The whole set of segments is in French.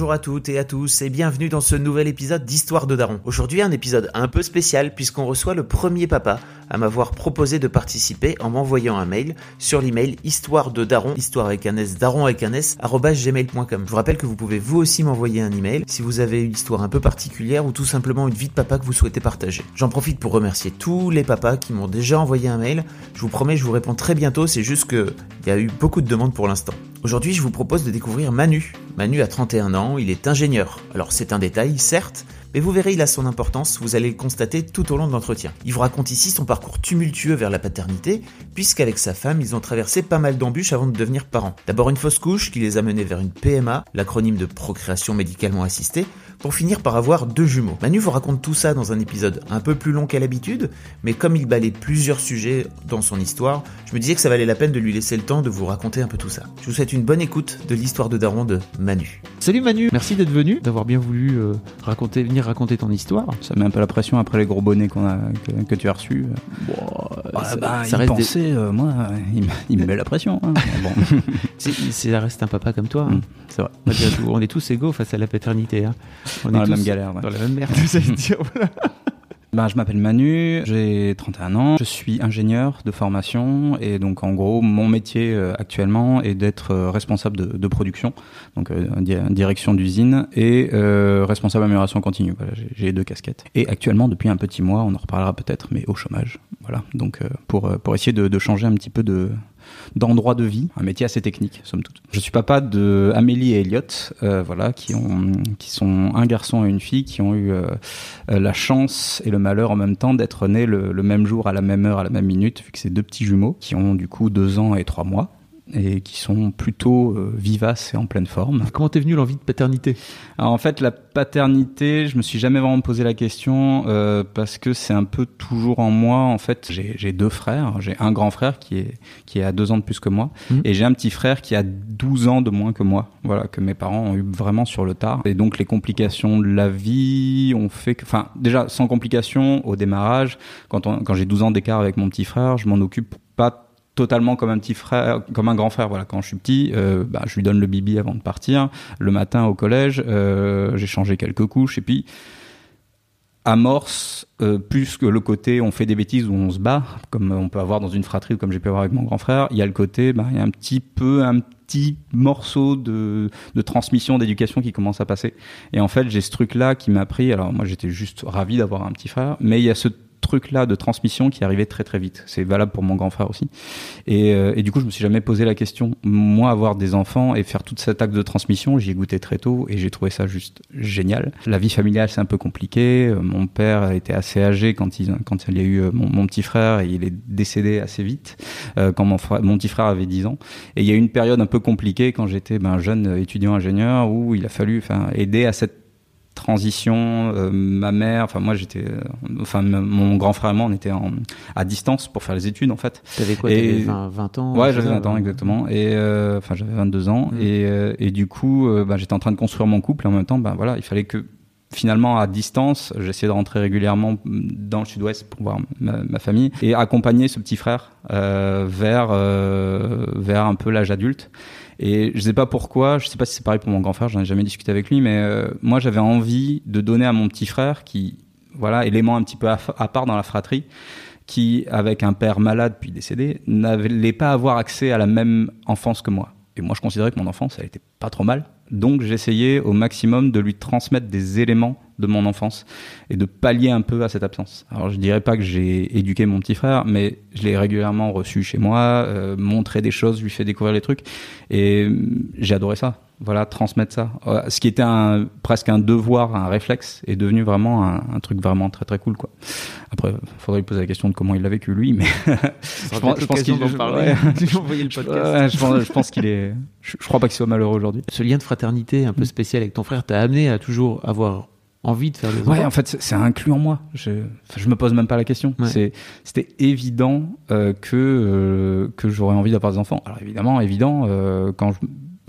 Bonjour à toutes et à tous et bienvenue dans ce nouvel épisode d'Histoire de Daron. Aujourd'hui un épisode un peu spécial puisqu'on reçoit le premier papa à m'avoir proposé de participer en m'envoyant un mail sur l'email histoire de daron, histoire avec un s, daron avec un s, gmail.com. Je vous rappelle que vous pouvez vous aussi m'envoyer un email si vous avez une histoire un peu particulière ou tout simplement une vie de papa que vous souhaitez partager. J'en profite pour remercier tous les papas qui m'ont déjà envoyé un mail. Je vous promets, je vous réponds très bientôt, c'est juste que il y a eu beaucoup de demandes pour l'instant. Aujourd'hui, je vous propose de découvrir Manu. Manu a 31 ans, il est ingénieur. Alors c'est un détail, certes, mais vous verrez, il a son importance, vous allez le constater tout au long de l'entretien. Il vous raconte ici son parcours tumultueux vers la paternité, puisqu'avec sa femme, ils ont traversé pas mal d'embûches avant de devenir parents. D'abord une fausse couche qui les a menés vers une PMA, l'acronyme de procréation médicalement assistée, pour finir par avoir deux jumeaux. Manu vous raconte tout ça dans un épisode un peu plus long qu'à l'habitude, mais comme il balaye plusieurs sujets dans son histoire, je me disais que ça valait la peine de lui laisser le temps de vous raconter un peu tout ça. Je vous souhaite une bonne écoute de l'histoire de Daron de Manu. Salut Manu, merci d'être venu, d'avoir bien voulu euh, raconter, venir raconter ton histoire. Ça met un peu la pression après les gros bonnets qu'on a, que, que tu as reçus. Bon, ça, bah, ça reste des- penser, euh, moi, il, me- il me met la pression. hein. Bon, c'est- c'est- ça reste un papa comme toi. hein. Mm, c'est vrai. On est tous égaux face à la paternité. hein. On Dans est la même galère, ouais. Dans la même merde, j'allais dire. Voilà. Ben, je m'appelle Manu, j'ai 31 ans, je suis ingénieur de formation et donc en gros mon métier euh, actuellement est d'être euh, responsable de, de production, donc euh, di- direction d'usine et responsable amélioration continue. Voilà, j'ai- deux casquettes. Et actuellement depuis un petit mois, on en reparlera peut-être, mais au chômage. Voilà, donc pour pour essayer de, de changer un petit peu de d'endroit de vie, un métier assez technique, somme toute. Je suis papa de Amélie et Elliot, euh, voilà, qui ont, qui sont un garçon et une fille, qui ont eu euh, euh, la chance et le malheur en même temps d'être nés le, le même jour, à la même heure, à la même minute, vu que c'est deux petits jumeaux qui ont du coup deux ans et trois mois et qui sont plutôt euh, vivaces et en pleine forme. Comment t'es venu l'envie de paternité? Alors, en fait, la paternité, je me suis jamais vraiment posé la question euh, parce que c'est un peu toujours en moi. En fait, j'ai deux frères. J'ai un grand frère qui est qui a deux ans de plus que moi Mhm. et j'ai un petit frère qui a 12 ans de moins que moi. Voilà, que mes parents ont eu vraiment sur le tard. Et donc les complications de la vie ont fait que, enfin, déjà sans complications au démarrage, quand on, quand j'ai 12 ans d'écart avec mon petit frère, je m'en occupe pas totalement comme un petit frère, comme un grand frère. Voilà, quand je suis petit, euh, bah, je lui donne le bibi avant de partir. Le matin au collège, euh, j'ai changé quelques couches et puis amorce euh, plus que le côté on fait des bêtises ou on se bat, comme on peut avoir dans une fratrie ou comme j'ai pu avoir avec mon grand frère. Il y a le côté, bah, il y a un petit peu un petit morceau de, de transmission d'éducation qui commence à passer. Et en fait, j'ai ce truc-là qui m'a pris. Alors moi, j'étais juste ravi d'avoir un petit frère, mais il y a ce truc-là de transmission qui arrivait très très vite. C'est valable pour mon grand frère aussi. Et, euh, et du coup, je me suis jamais posé la question. Moi, avoir des enfants et faire tout cet acte de transmission, j'y ai goûté très tôt et j'ai trouvé ça juste génial. La vie familiale, c'est un peu compliqué. Euh, Mon père était assez âgé quand il, quand il y a eu euh, mon, mon petit frère et il est décédé assez vite euh, quand mon, frère, mon petit frère avait 10 ans. Et il y a eu une période un peu compliquée quand j'étais ben, jeune étudiant ingénieur où il a fallu aider à cette transition euh, ma mère enfin moi j'étais euh, enfin mon grand frère et moi on était en, à distance pour faire les études en fait T'avais quoi Et- T'avais 20, 20 ans Ouais, j'avais ça, 20 ans exactement. Et euh, enfin, j'avais 22 ans. Mm. Et, euh, et du coup, bah, j'étais en train de construire mon couple. Et en même temps, ben voilà, il fallait que finalement à distance, j'essayais de rentrer régulièrement dans le sud-ouest pour voir ma, ma famille et accompagner ce petit frère euh, vers euh, vers un peu l'âge adulte. Et je sais pas pourquoi, je sais pas si c'est pareil pour mon grand frère, j'en ai jamais discuté avec lui, mais euh, moi j'avais envie de donner à mon petit frère qui voilà élément un petit peu à, à part dans la fratrie qui, avec un père malade puis décédé, n'allait pas avoir accès à la même enfance que moi. Moi, je considérais que mon enfance, elle était pas trop mal, Donc j'essayais au maximum de lui transmettre des éléments de mon enfance et de pallier un peu à cette absence. Alors je dirais pas que j'ai éduqué mon petit frère, mais je l'ai régulièrement reçu chez moi, euh, montré des choses, lui fait découvrir les trucs et euh, j'ai adoré ça. Voilà, transmettre ça. Euh, Ce qui était un, presque un devoir, un réflexe, est devenu vraiment un, un truc vraiment très très cool quoi. Après, faudrait lui poser la question de comment il l'a vécu lui, mais je pense, je pense qu'il parler. le podcast. Ouais, je pense, je pense qu'il est. Je, je crois pas qu'il soit malheureux aujourd'hui. Ce lien de fraternité un peu spécial avec ton frère t'a amené à toujours avoir envie de faire des enfants. Ouais, en fait, c'est inclus en moi. Je, je me pose même pas la question. Ouais. C'était évident euh, que euh, que j'aurais envie d'avoir des enfants. Alors évidemment, évident, euh, quand je,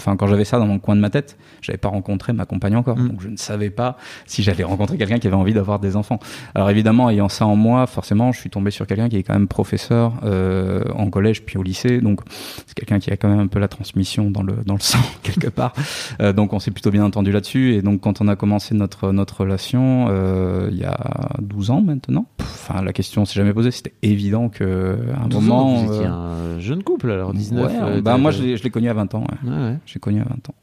enfin quand j'avais ça dans mon coin de ma tête, j'avais pas rencontré ma compagne encore, Mm. donc je ne savais pas si j'allais rencontrer quelqu'un qui avait envie d'avoir des enfants. Alors évidemment, ayant ça en moi, forcément, je suis tombé sur quelqu'un qui est quand même professeur euh, en collège puis au lycée, donc c'est quelqu'un qui a quand même un peu la transmission dans le dans le sang quelque part. Euh, donc on s'est plutôt bien entendu là-dessus. Et donc quand on a commencé notre notre relation euh, il y a 12 ans maintenant, enfin la question s'est jamais posée. C'était évident que à un 12 ans, moment. vous étiez euh, un jeune couple alors 19. ouais, euh, bah moi je l'ai je l'ai connu à 20 ans. ouais. Ouais, ouais. J'ai connu à 20 ans.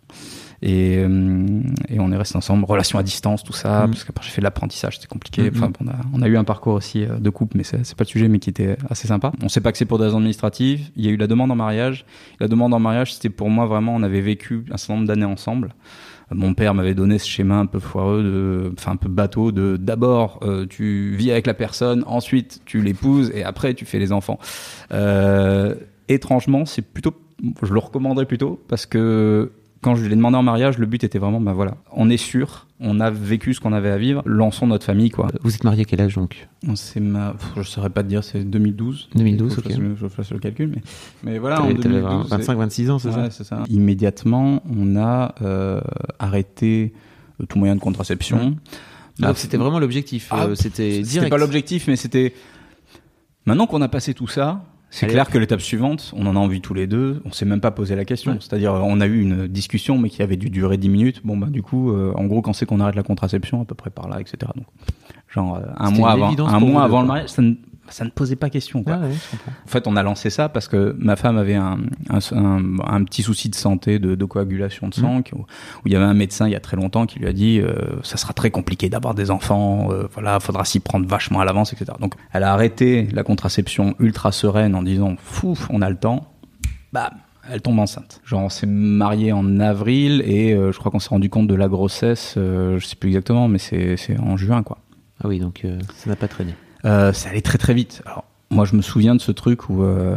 Et, euh, et on est resté ensemble, relation à distance, tout ça, Mm. parce qu'après j'ai fait de l'apprentissage, c'était compliqué. Mhm. Enfin, on, a, on a eu un parcours aussi euh, de couple, mais c'est pas le sujet, mais qui était assez sympa. On s'est pas que c'est pour des raisons administratives. Il y a eu la demande en mariage. La demande en mariage, c'était pour moi vraiment, on avait vécu un certain nombre d'années ensemble. Mon père m'avait donné ce schéma un peu foireux, de, enfin un peu bateau, de d'abord euh, tu vis avec la personne, ensuite tu l'épouses et après tu fais les enfants. Euh, étrangement, c'est plutôt, je le recommanderais plutôt parce que quand je l'ai demandé en mariage, le but était vraiment, ben voilà, on est sûr, on a vécu ce qu'on avait à vivre, lançons notre famille quoi. Vous êtes marié à quel âge donc? C'est ma, pff, je saurais pas te dire, c'est 2012. 2012, Faut que je ok. fasse le- Je fasse le calcul, mais, mais voilà, en T'avais- t'avais 2012, c'est- 25-26 ans, c'est ça? Ouais, c'est ça. Immédiatement, on a euh, arrêté euh, tout moyen de contraception. Donc c'était vraiment l'objectif. Ah, euh, c'était C'était direct. pas l'objectif, mais c'était. Maintenant qu'on a passé tout ça, c'est clair que l'étape suivante, on en a envie tous les deux. On s'est même pas posé la question. Ouais. C'est-à-dire, on a eu une discussion, mais qui avait dû durer 10 minutes. Bon, bah, du coup, euh, en gros, quand c'est qu'on arrête la contraception, à peu près par là, etc. Donc, genre, euh, un mois avant, un mois avant le mariage, ça ne, ça ne posait pas question, quoi. Ouais, ouais, je comprends. En fait, on a lancé ça parce que ma femme avait un, un, un- un petit souci de santé, de, de coagulation de sang, qui- où, où il y avait un médecin il y a très longtemps qui lui a dit euh, ça sera très compliqué d'avoir des enfants, euh, voilà, faudra s'y prendre vachement à l'avance, etc. Donc, elle a arrêté la contraception ultra sereine en disant fou, on a le temps. Bam, elle tombe enceinte. Genre, on s'est marié en avril et euh, je crois qu'on s'est rendu compte de la grossesse, euh, je sais plus exactement, mais c'est c'est en juin, quoi. Ah oui, donc euh, ça n'a pas traîné. Euh, ça allait très très vite. Alors, moi, je me souviens de ce truc où, euh,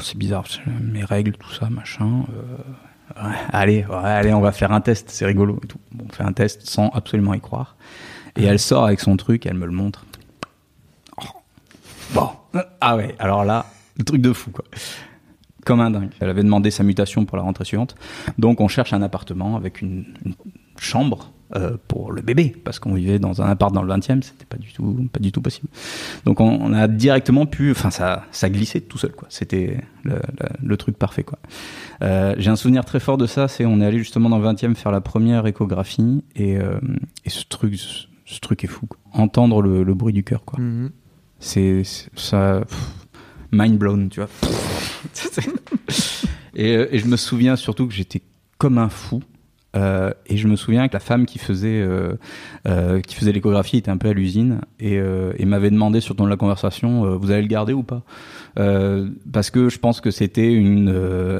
c'est bizarre, mes règles, tout ça, machin. euh, allez, allez, on va faire un test, c'est rigolo et tout. On fait un test sans absolument y croire. Et elle sort avec son truc, elle me le montre. Oh. Bon, ah ouais, alors là, le truc de fou, quoi. Comme un dingue. Elle avait demandé sa mutation pour la rentrée suivante. Donc, on cherche un appartement avec une chambre euh, pour le bébé, parce qu'on vivait dans un appart dans le 20e, c'était pas du tout, pas du tout possible. Donc, on, on a directement pu, enfin, ça, ça glissait tout seul, quoi. C'était le, le- le truc parfait, quoi. Euh, J'ai un souvenir très fort de ça, c'est on est allé justement dans le 20e faire la première échographie, et, euh, et ce truc, ce, ce truc est fou. quoi. Entendre le, le bruit du cœur, quoi c'est c'est- ça pff, mind blown tu vois et, et je me souviens surtout que j'étais comme un fou euh, et je me souviens que la femme qui faisait euh, euh, qui faisait l'échographie était un peu à l'usine et, m'avait demandé sur ton de la conversation vous allez le garder ou pas? Parce que je pense que c'était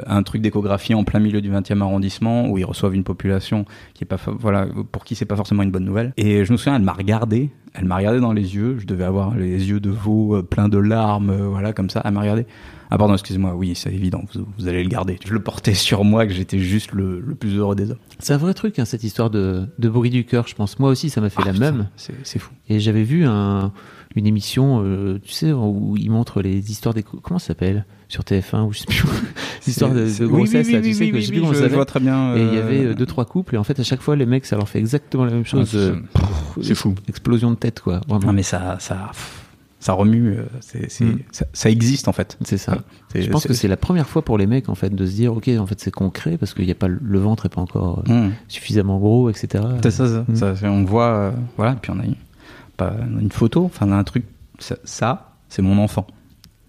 un truc d'échographie en plein milieu du 20e arrondissement où ils reçoivent une population qui est pas voilà pour qui c'est pas forcément une bonne nouvelle. Et je me souviens elle m'a regardé elle m'a regardé dans les yeux je devais avoir les yeux de veau pleins de larmes voilà comme ça elle m'a regardé ah pardon excusez-moi oui c'est évident vous, vous allez le garder je le portais sur moi que j'étais juste le, le plus heureux des hommes C'est un vrai truc, hein, cette histoire de, de bruit du cœur, je pense. Moi aussi, ça m'a fait Ah, la putain, même. c'est fou Et j'avais vu un, une émission, euh, tu sais, où ils montrent les histoires des... Comment ça s'appelle? Sur TF1 ou je sais plus. L'histoire de, de oui, grossesse, oui, là, tu sais, que je sais oui, plus comment je- ça je vois très bien Et il y euh, avait euh, deux, trois couples, et en fait, à chaque fois, les mecs, ça leur fait exactement la même chose. Ah, c'est- fou. Explosion de tête, quoi. Vraiment. non mais ça ça ça remue euh, Mm. ça, ça existe en fait C'est ça. Je pense que c'est la première fois pour les mecs, en fait, de se dire, ok, en fait, c'est concret, parce qu'il n'y a pas le ventre est pas encore euh, Mm. suffisamment gros, etc. C'est ça, ça. Mm. Ça, on voit, euh, voilà, puis on a, une, pas, une photo, enfin on a un truc, ça, c'est mon enfant.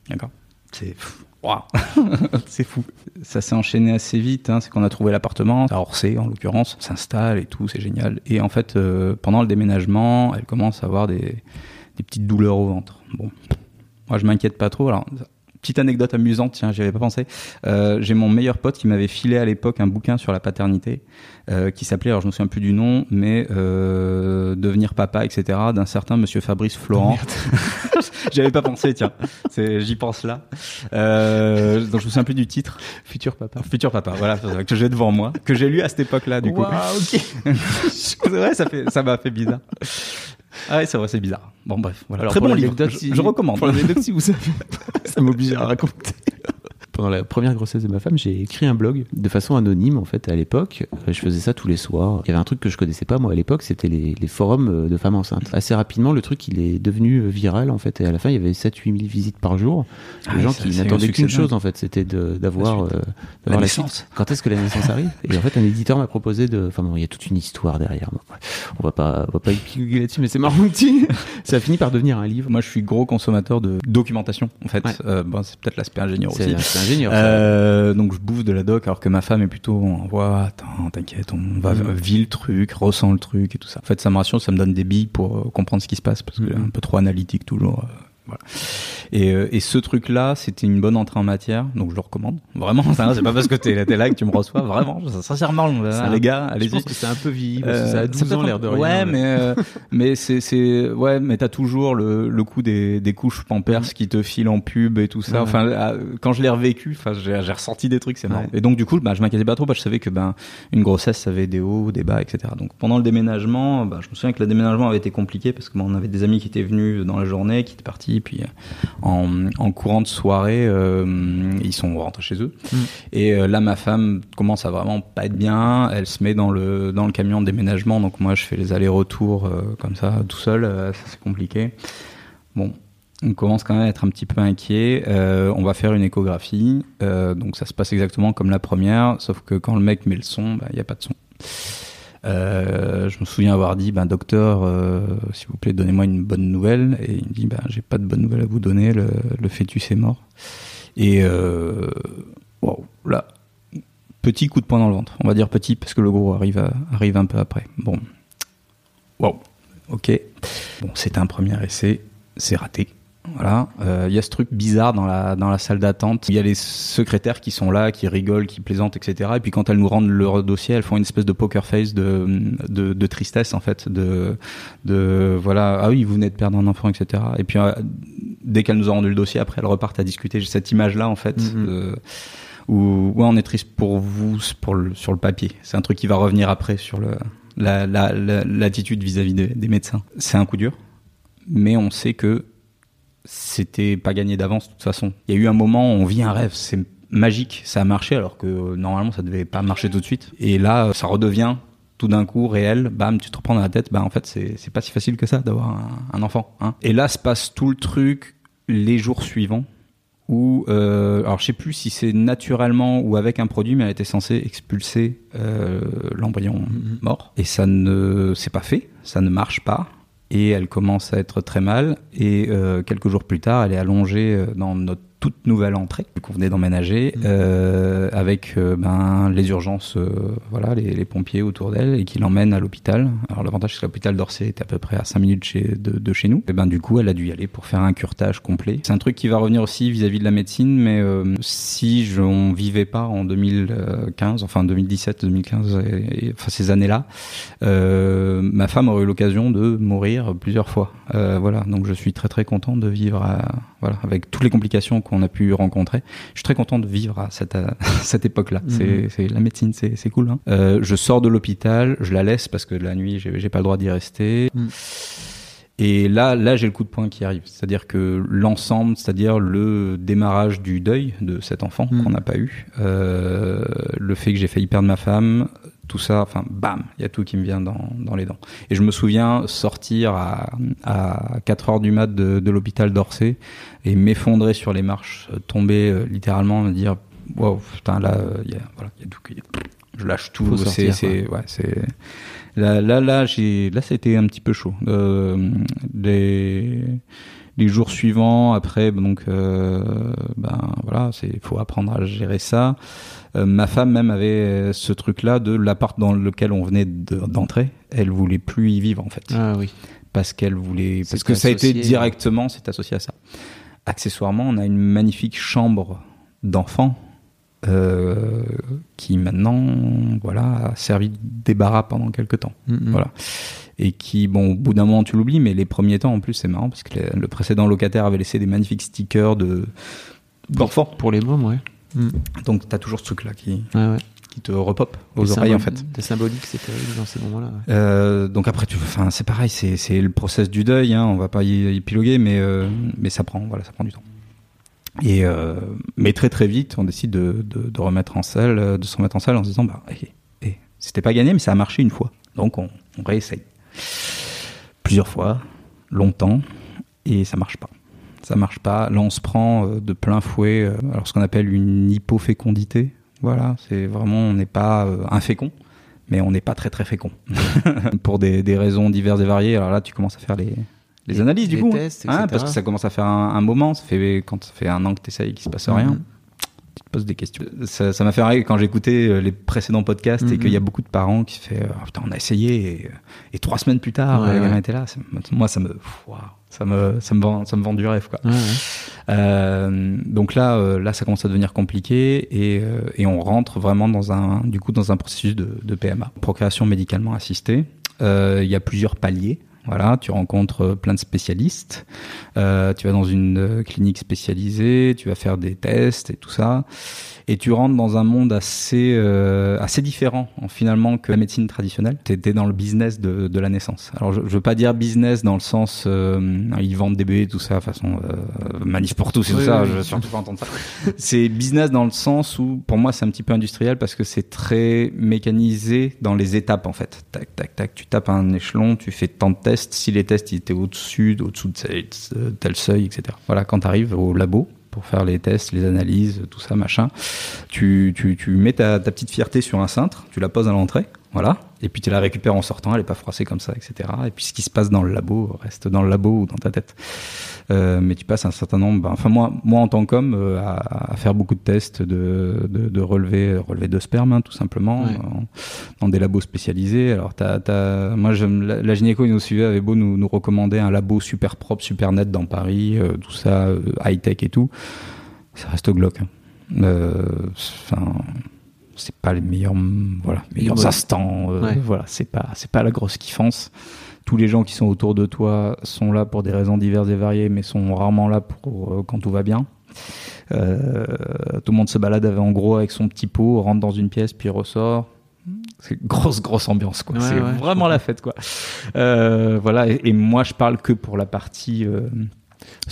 D'accord C'est Waouh, c'est fou. Ça s'est enchaîné assez vite. Hein. C'est qu'on a trouvé l'appartement à Orsay, en l'occurrence, s'installe et tout, c'est génial. Et en fait, euh, pendant le déménagement, elle commence à avoir des, des petites douleurs au ventre. Bon, moi je m'inquiète pas trop. Alors, petite anecdote amusante, tiens, j'y avais pas pensé. Euh, J'ai mon meilleur pote qui m'avait filé à l'époque un bouquin sur la paternité euh, qui s'appelait, alors je me souviens plus du nom, mais euh, devenir papa, etc. d'un certain Monsieur Fabrice Florent. J'avais pas pensé, tiens. J'y pense là. Donc je me souviens plus du titre. Futur papa. Futur papa, voilà, que j'ai devant moi, que j'ai lu à cette époque-là, du coup. ok. C'est vrai, ça fait, ça m'a fait bizarre. Ah ouais, c'est vrai, c'est bizarre. Bon, bref, voilà. Alors, Très bon livre. je recommande. Pour l'anecdote, si vous savez, ça m'oblige à raconter. Pendant la première grossesse de ma femme, j'ai écrit un blog de façon anonyme en fait à l'époque. Euh, Je faisais ça tous les soirs. Il y avait un truc que je connaissais pas moi à l'époque, c'était les, les forums euh, de femmes enceintes. Assez rapidement, le truc il est devenu euh, viral en fait et à la fin il y avait 7-8 000 visites par jour. Ah les gens qui n'attendaient qu'une chose en fait, c'était d'avoir La euh, naissance. Quand est-ce que la naissance arrive? Et en fait, un éditeur m'a proposé de. Enfin bon, il y a toute une histoire derrière. On va pas, on va pas épiloguer là-dessus, mais c'est marrant petit. Ça a fini par devenir un livre. Moi, je suis gros consommateur de documentation, en fait. Ouais. Euh, bon, c'est peut-être l'aspect ingénieur aussi. Ingénieur. Euh, donc je bouffe de la doc alors que ma femme est plutôt en voit attends t'inquiète on va Mhm. vit le truc ressent le truc et tout ça en fait ça me rassure ça me donne des billes pour euh, comprendre ce qui se passe parce que Mhm. un peu trop analytique toujours euh, voilà. Et, euh, et ce truc-là, c'était une bonne entrée en matière, donc je le recommande. Vraiment, ça, c'est pas parce que t'es là, là que tu me reçois, vraiment, sincèrement, un- les gars, Je allez-y. pense que c'est un peu vieilli parce que Euh, ça a ça 12 peut ans l'air de rien. Ouais, mais euh, mais c'est c'est ouais, mais t'as toujours le le coup des des couches Pampers qui te filent en pub et tout ça. Enfin, euh, quand je l'ai revécu, enfin, j'ai ressenti des trucs, c'est marrant. Et donc du coup, bah, je m'inquiétais pas trop, parce que je savais que ben une grossesse, ça avait des hauts, des bas, etc. Donc pendant le déménagement, bah, je me souviens que le déménagement avait été compliqué parce que bon, on avait des amis qui étaient venus dans la journée, qui étaient partis, puis euh, en en courant de soirée, euh, ils sont rentrés chez eux. Mm. Et euh, là, ma femme commence à vraiment pas être bien. Elle se met dans le dans le camion de déménagement. Donc moi, je fais les allers-retours comme ça, tout seul. ça c'est compliqué. Bon, on commence quand même à être un petit peu inquiet. Euh, on va faire une échographie. Euh, donc ça se passe exactement comme la première, sauf que quand le mec met le son, bah, il n'y a pas de son. Euh, je me souviens avoir dit, ben docteur, euh, s'il vous plaît, donnez-moi une bonne nouvelle. Et il me dit, ben j'ai pas de bonne nouvelle à vous donner. Le, le fœtus est mort. Et euh, wow, là, petit coup de poing dans le ventre. On va dire petit parce que le gros arrive à- arrive un peu après. Bon, wow, ok. Bon, c'est un premier essai, c'est raté. Voilà, Euh, il y a ce truc bizarre dans la dans la salle d'attente. Il y a les secrétaires qui sont là, qui rigolent, qui plaisantent, etc. Et puis quand elles nous rendent leur dossier, elles font une espèce de poker face de de, de tristesse en fait, de de voilà ah oui vous venez de perdre un enfant, etc. Et puis euh, dès qu'elles nous ont rendu le dossier, après elles repartent à discuter. J'ai cette image là en fait. Mhm. où ouais, on est triste pour vous pour le, sur le papier. C'est un truc qui va revenir après sur le la la- la- l'attitude vis-à-vis des, des médecins. C'est un coup dur, mais on sait que c'était pas gagné d'avance de toute façon. Il y a eu un moment où on vit un rêve, c'est magique, ça a marché alors que euh, normalement ça devait pas marcher tout de suite. Et là, ça redevient tout d'un coup réel, bam, tu te reprends dans la tête, bah en fait c'est pas si facile que ça d'avoir un, un enfant. Hein. Et là se passe tout le truc les jours suivants où, euh, alors je sais plus si c'est naturellement ou avec un produit, mais elle était censée expulser euh, l'embryon Mhm. mort. Et ça ne s'est pas fait, ça ne marche pas. Et elle commence à être très mal. Et euh, quelques jours plus tard, elle est allongée euh, dans notre toute nouvelle entrée qu'on venait d'emménager Mhm. euh, avec euh, ben, les urgences, euh, voilà, les, les pompiers autour d'elle et qui l'emmènent à l'hôpital. Alors l'avantage c'est que l'hôpital d'Orsay était à peu près à 5 minutes chez, de, de chez nous. Et ben du coup elle a dû y aller pour faire un curtage complet. C'est un truc qui va revenir aussi vis-à-vis de la médecine, mais euh, si je, on vivait pas en 2015, enfin 2017, 2015, et, et- enfin ces années-là, euh, ma femme aurait eu l'occasion de mourir plusieurs fois. Euh, voilà, donc je suis très très content de vivre à, voilà, avec toutes les complications qu'on a pu rencontrer. Je suis très content de vivre à cette, à cette époque-là. C'est, c'est la médecine, c'est, c'est cool. Hein. Euh, je sors de l'hôpital, je la laisse parce que la nuit, j'ai, pas le droit d'y rester. Mm. Et là, là, j'ai le coup de poing qui arrive. C'est-à-dire que l'ensemble, c'est-à-dire le démarrage du deuil de cet enfant Mm. qu'on n'a pas eu, euh, le fait que j'ai failli perdre ma femme, tout ça, enfin, bam, il y a tout qui me vient dans, dans les dents. Et je me souviens sortir à, à 4 heures du mat de, de l'hôpital d'Orsay et m'effondrer sur les marches, euh, tomber euh, littéralement, me dire, wow, putain, là, euh, il y a, voilà, il y a tout, a- je lâche tout. C'est, c'est, ouais, c'est, là, là, là, j'ai, là, c'était un petit peu chaud. Euh, les, les jours suivants, après, donc, euh, ben voilà, c'est faut apprendre à gérer ça. Euh, ma femme même avait ce truc-là de l'appart dans lequel on venait de- d'entrer. Elle voulait plus y vivre en fait, Ah oui. parce qu'elle voulait, parce que ça a été directement, c'est associé à ça. Accessoirement, on a une magnifique chambre d'enfant euh, qui maintenant, voilà, a servi de débarras pendant quelques temps Mm, mm. Voilà. Et qui, bon, au bout d'un moment, tu l'oublies, mais les premiers temps, en plus, c'est marrant parce que le, le précédent locataire avait laissé des magnifiques stickers de d'enfants. Pour les mômes, ouais. Mm. Donc, t'as toujours ce truc-là qui, Ouais, ouais. qui te repop aux Les oreilles, en fait. Des symboliques, c'est terrible dans ces moments-là. ouais. Euh, donc après, tu, enfin, c'est pareil, c'est, c'est le process du deuil. Hein, on va pas y épiloguer, mais euh, mais ça prend, voilà, ça prend du temps. Et euh, mais très très vite, on décide de, de, de remettre en de se remettre en selle en se disant, bah, eh, eh, c'était pas gagné, mais ça a marché une fois. Donc on, on réessaye plusieurs fois, longtemps, et ça marche pas. Ça marche pas. Là, on se prend euh, de plein fouet, euh, alors ce qu'on appelle une hypofécondité. Voilà, c'est vraiment, on n'est pas euh, infécond, mais on n'est pas très très fécond. Pour des, des raisons diverses et variées. Alors là, tu commences à faire les, les, Les- analyses du les coup. tests, Hein, parce que ça commence à faire un, un moment. Ça fait, quand ça fait un an que tu essayes qu'il se passe rien, Mhm. tu te poses des questions. Ça ça m'a fait rire quand j'écoutais euh, les précédents podcasts et Mhm. qu'il y a beaucoup de parents qui se fait euh, putain on a essayé et, euh, et trois semaines plus tard Ouais, le gamin ouais. était là. Moi ça me ça me ça me vend ça me vend du rêve quoi. Ouais. Euh, donc là, euh, là, ça commence à devenir compliqué et, euh, et on rentre vraiment dans un, du coup, dans un processus de, de PMA, procréation médicalement assistée. Euh, Il y a plusieurs paliers. Voilà, tu rencontres euh, plein de spécialistes. Euh, tu vas dans une euh, clinique spécialisée, tu vas faire des tests et tout ça, et tu rentres dans un monde assez euh, assez différent en, finalement que la médecine traditionnelle. Tu étais dans le business de, de la naissance. Alors je, je veux pas dire business dans le sens euh, ils vendent des bébés tout ça façon euh, manif pour tous et tout Oui, ça. oui, je veux surtout pas entendre ça. c'est business dans le sens où pour moi c'est un petit peu industriel parce que c'est très mécanisé dans les étapes en fait. Tac tac tac, tu tapes un échelon, tu fais tant de tests. Si les tests étaient au-dessus, au-dessous de tel- tel seuil, etc. Voilà, quand tu arrives au labo pour faire les tests, les analyses, tout ça, machin, tu, tu, tu mets ta, ta petite fierté sur un cintre, tu la poses à l'entrée, voilà, et puis tu la récupères en sortant, elle est pas froissée comme ça, etc. Et puis ce qui se passe dans le labo reste dans le labo ou dans ta tête. Euh, mais tu passes un certain nombre, ben, enfin moi, moi en tant qu'homme, euh, à, à faire beaucoup de tests de, de, de relevé, relevé de sperme, hein, tout simplement, Ouais. dans des labos spécialisés. Alors t'as, t'as, moi la, la gynéco, il nous suivait, avait beau nous, nous recommander un labo super propre, super net dans Paris, euh, tout ça, high tech et tout, ça reste glauque. hein. Enfin, c'est pas les meilleurs, voilà, meilleurs instants. euh, Ouais. Voilà, c'est pas, c'est pas la grosse kiffance. Tous les gens qui sont autour de toi sont là pour des raisons diverses et variées, mais sont rarement là pour euh, quand tout va bien. Euh, tout le monde se balade avec- en gros avec son petit pot, rentre dans une pièce puis ressort. C'est grosse grosse ambiance quoi. Ouais, c'est ouais, vraiment la fête quoi. Euh, voilà et, et moi je parle que pour la partie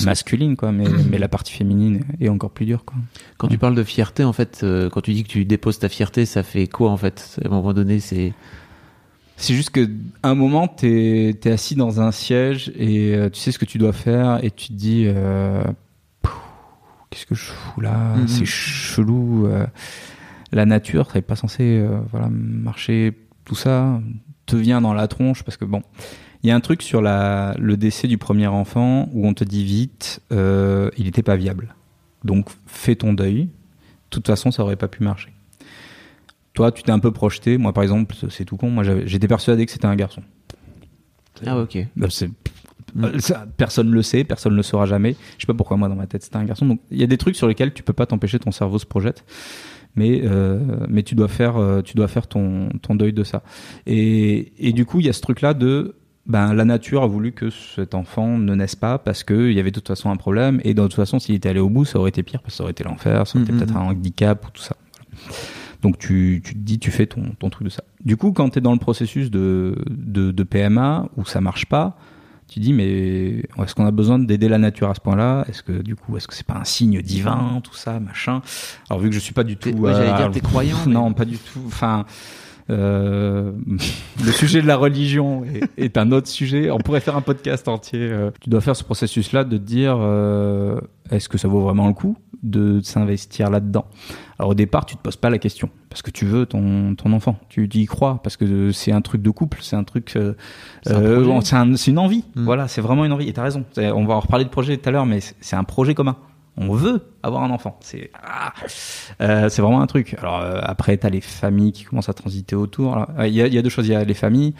masculine quoi, mais, mais la partie féminine est encore plus dure quoi. Quand tu parles de fierté, en fait, euh, quand tu dis que tu déposes ta fierté, ça fait quoi en fait? À un moment donné, c'est. C'est juste que à un moment, t'es es assis dans un siège et euh, tu sais ce que tu dois faire et tu te dis euh, qu'est-ce que je fous là? Mhm. C'est chelou. euh, la nature, ça n'est pas censé euh, voilà marcher. Tout ça te vient dans la tronche parce que bon, il y a un truc sur la, le décès du premier enfant où on te dit vite, euh, il n'était pas viable. Donc fais ton deuil. De toute façon, ça aurait pas pu marcher. Toi, tu t'es un peu projeté. Moi, par exemple, c'est tout con. Moi, j'étais persuadé que c'était un garçon. Ah, ok. Bah, ça, personne le sait, personne ne le saura jamais. Je sais pas pourquoi moi dans ma tête c'était un garçon. Donc il y a des trucs sur lesquels tu peux pas t'empêcher, ton cerveau se projette. Mais euh, mais tu dois faire euh, tu dois faire ton ton deuil de ça. Et et du coup il y a ce truc là de ben la nature a voulu que cet enfant ne naisse pas parce que il y avait de toute façon un problème et de toute façon s'il était allé au bout ça aurait été pire parce que ça aurait été l'enfer, ça aurait été Mhm. peut-être un handicap ou tout ça. Voilà. Donc tu, tu te dis, tu fais ton, ton truc de ça. Du coup, quand tu es dans le processus de, de, de PMA où ça marche pas, tu dis mais est-ce qu'on a besoin d'aider la nature à ce point-là? Est-ce que du coup, est-ce que c'est pas un signe divin, tout ça, machin? Alors vu que je suis pas du tout, ouais, j'allais dire, t'es croyant, mais- Non, pas du tout. Enfin. Euh, le sujet de la religion est, est un autre sujet. On pourrait faire un podcast entier. euh. Tu dois faire ce processus-là de te dire euh, est-ce que ça vaut vraiment le coup de s'investir là-dedans? Alors au départ, tu te poses pas la question parce que tu veux ton, ton enfant, tu y crois parce que c'est un truc de couple, c'est un truc, euh, C'est un euh, un- une envie. Mm. Voilà, c'est vraiment une envie. Et t'as raison. On va en reparler de projet tout à l'heure, mais c'est un projet commun. On veut avoir un enfant. C'est ah, euh, c'est vraiment un truc. Alors euh, après, t'as les familles qui commencent à transiter autour. Euh, Il y, a, il y a deux choses. Il y a les familles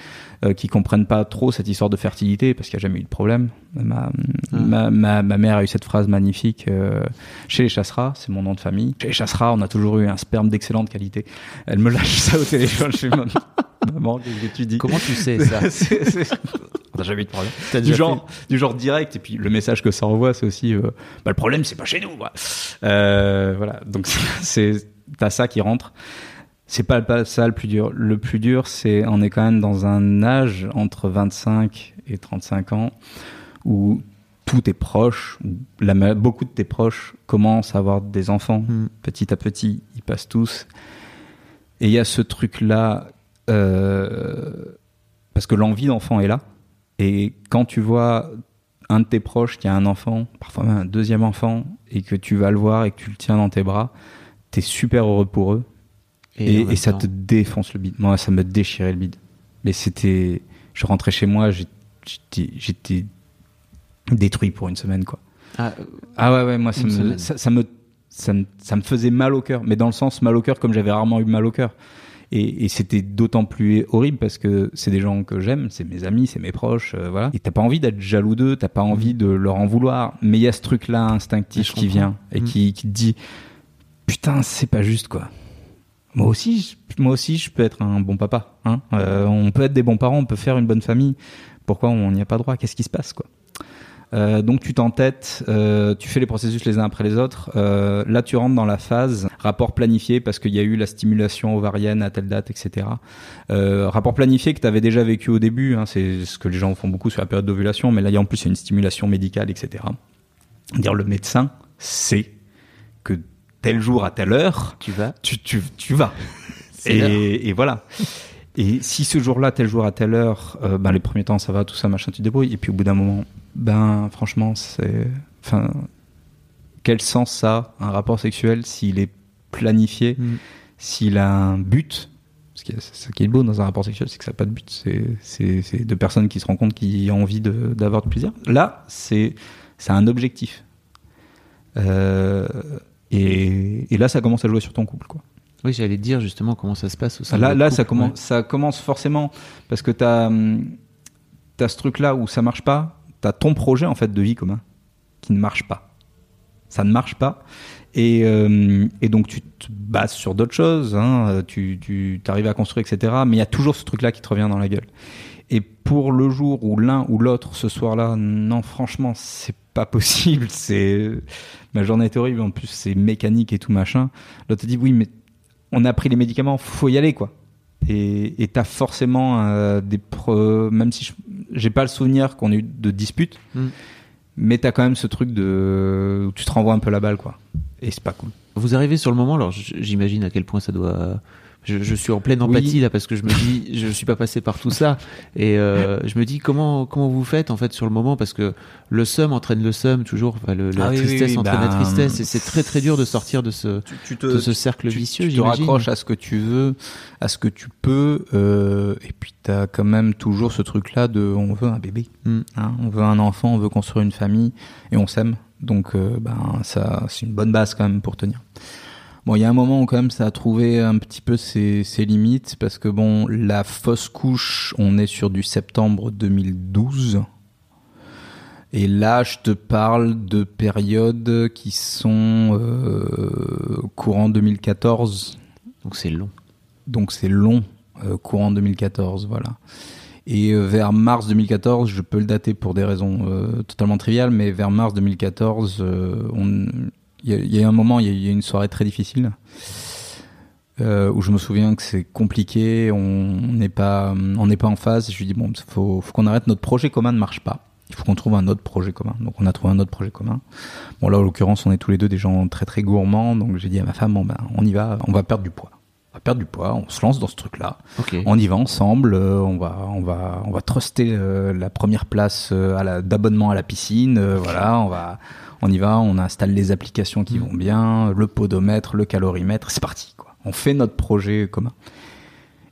euh, qui comprennent pas trop cette histoire de fertilité parce qu'il n'y a jamais eu de problème. Ma, ma, ma, ma mère a eu cette phrase magnifique euh, chez les chasseras, c'est mon nom de famille. Chez les chasseras, on a toujours eu un sperme d'excellente qualité. Elle me lâche ça au téléphone. Je fais maman, maman, qu'est-ce que tu dis? Comment tu sais ça? C'est- c'est- On n'a jamais eu de problème. T'as Du genre, du genre direct. Et puis le message que ça envoie, c'est aussi bah, le problème, c'est pas chez nous. quoi. Euh, voilà. Donc c'est t'as ça qui rentre. C'est pas, pas ça le plus dur. Le plus dur, c'est on est quand même dans un âge entre 25 et 35 ans où tous tes proches, la, beaucoup de tes proches commencent à avoir des enfants Hmm. petit à petit. Ils passent tous. Et il y a ce truc-là, euh, parce que l'envie d'enfant est là. Et quand tu vois un de tes proches qui a un enfant, parfois même un deuxième enfant, et que tu vas le voir et que tu le tiens dans tes bras, t'es super heureux pour eux. Et, ça temps- te défonce le bide. Moi, ça me déchirait le bide. Mais c'était. Je rentrais chez moi, j'étais détruit pour une semaine, quoi. Ah, euh, Ah ouais, ouais, moi, ça me, ça me, ça, me, ça me faisait mal au cœur. Mais dans le sens mal au cœur comme j'avais rarement eu mal au cœur. Et, et c'était d'autant plus horrible parce que c'est des gens que j'aime, c'est mes amis, c'est mes proches, euh, voilà. Et t'as pas envie d'être jaloux d'eux, t'as pas envie de leur en vouloir. Mais il y a ce truc-là instinctif qui vient et Mm. qui, qui te dit, putain, c'est pas juste, quoi. Moi aussi, je- moi aussi, je peux être un bon papa. Hein Euh, on peut être des bons parents, on peut faire une bonne famille. Pourquoi on n'y a pas droit? Qu'est-ce qui se passe, quoi? Euh, donc tu t'entêtes, euh, tu fais les processus les uns après les autres. Euh, là, tu rentres dans la phase rapport planifié parce qu'il y a eu la stimulation ovarienne à telle date, etc. Euh, rapport planifié que tu avais déjà vécu au début, hein, c'est ce que les gens font beaucoup sur la période d'ovulation, mais là, il y a en plus une stimulation médicale, etc. Dire le médecin sait que tel jour à telle heure, tu vas. tu, tu, tu vas. Et, et voilà. Et si ce jour-là, tel jour à telle heure, euh, ben les premiers temps ça va, tout ça, machin, tu te débrouilles. Et puis au bout d'un moment, ben franchement, c'est. Enfin, quel sens ça, a, un rapport sexuel, s'il est planifié, Mm. s'il a un but? C'est ça qui est beau dans un rapport sexuel, c'est que ça n'a pas de but. C'est- deux personnes qui se rencontrent, qui ont envie de- d'avoir du plaisir. Là, c'est un objectif. Euh, et, et là, ça commence à jouer sur ton couple, quoi. Oui, j'allais dire justement comment ça se passe au sein de Là, votre là couple, ça, ouais. commence, ça commence forcément parce que tu as, ce truc-là où ça marche pas, as ton projet en fait de vie commun qui ne marche pas. Ça ne marche pas. Et, euh, donc tu te bases sur d'autres choses, hein, tu, tu arrives à construire, etc. Mais il y a toujours ce truc-là qui te revient dans la gueule. Et pour le jour où l'un ou l'autre ce soir-là, non, franchement, c'est pas possible. C'est ma journée est horrible. En plus, c'est mécanique et tout machin. L'autre dit oui, mais on a pris les médicaments, faut y aller quoi. Et et t'as forcément euh, des pre- même si je- j'ai pas le souvenir qu'on ait eu de disputes, Mm. mais t'as quand même ce truc de où tu te renvoies un peu la balle quoi. Et c'est pas cool. Vous arrivez sur le moment, alors j'imagine à quel point ça doit. Je, je suis en pleine empathie Oui. là parce que je me dis, je suis pas passé par tout ça et euh, je me dis comment comment vous faites en fait sur le moment? Parce que le seum entraîne le seum toujours, enfin, le- la Ah oui, tristesse oui, entraîne la ben, tristesse et c'est très très dur de sortir de ce Tu, de ce cercle tu, vicieux. tu te raccroches à ce que tu veux, à ce que tu peux, euh, et puis t'as quand même toujours ce truc-là de on veut un bébé, Mm. hein, on veut un enfant, on veut construire une famille, et on s'aime. Donc euh, ben ça, c'est une bonne base quand même pour tenir. Bon, il y a un moment où quand même ça a trouvé un petit peu ses, ses limites parce que bon, la fausse couche, on est sur du septembre 2012. Et là, je te parle de périodes qui sont euh, courant 2014, Donc c'est long. donc c'est long, euh, courant 2014, voilà. Et euh, vers mars 2014, je peux le dater pour des raisons euh, totalement triviales, mais vers mars 2014, euh, on- il y, a- il y a eu un moment, il y a- eu une soirée très difficile. euh, où je me souviens que c'est compliqué, on n'est pas, on n'est pas en phase. Je lui dis bon, faut, faut qu'on arrête. Notre projet commun ne marche pas. Il faut qu'on trouve un autre projet commun. Donc on a trouvé un autre projet commun. Bon là, en l'occurrence, on est tous les deux des gens très très gourmands. Donc j'ai dit à ma femme bon ben, on y va, on va perdre du poids. On va perdre du poids, on se lance dans ce truc-là. On y va ensemble, euh, on va, on va, on va truster euh, la première place euh, à la, d'abonnement à la piscine. voilà, on va, on y va, on installe les applications Mm. qui vont bien, le podomètre, le calorimètre, c'est parti. Quoi. On fait notre projet commun.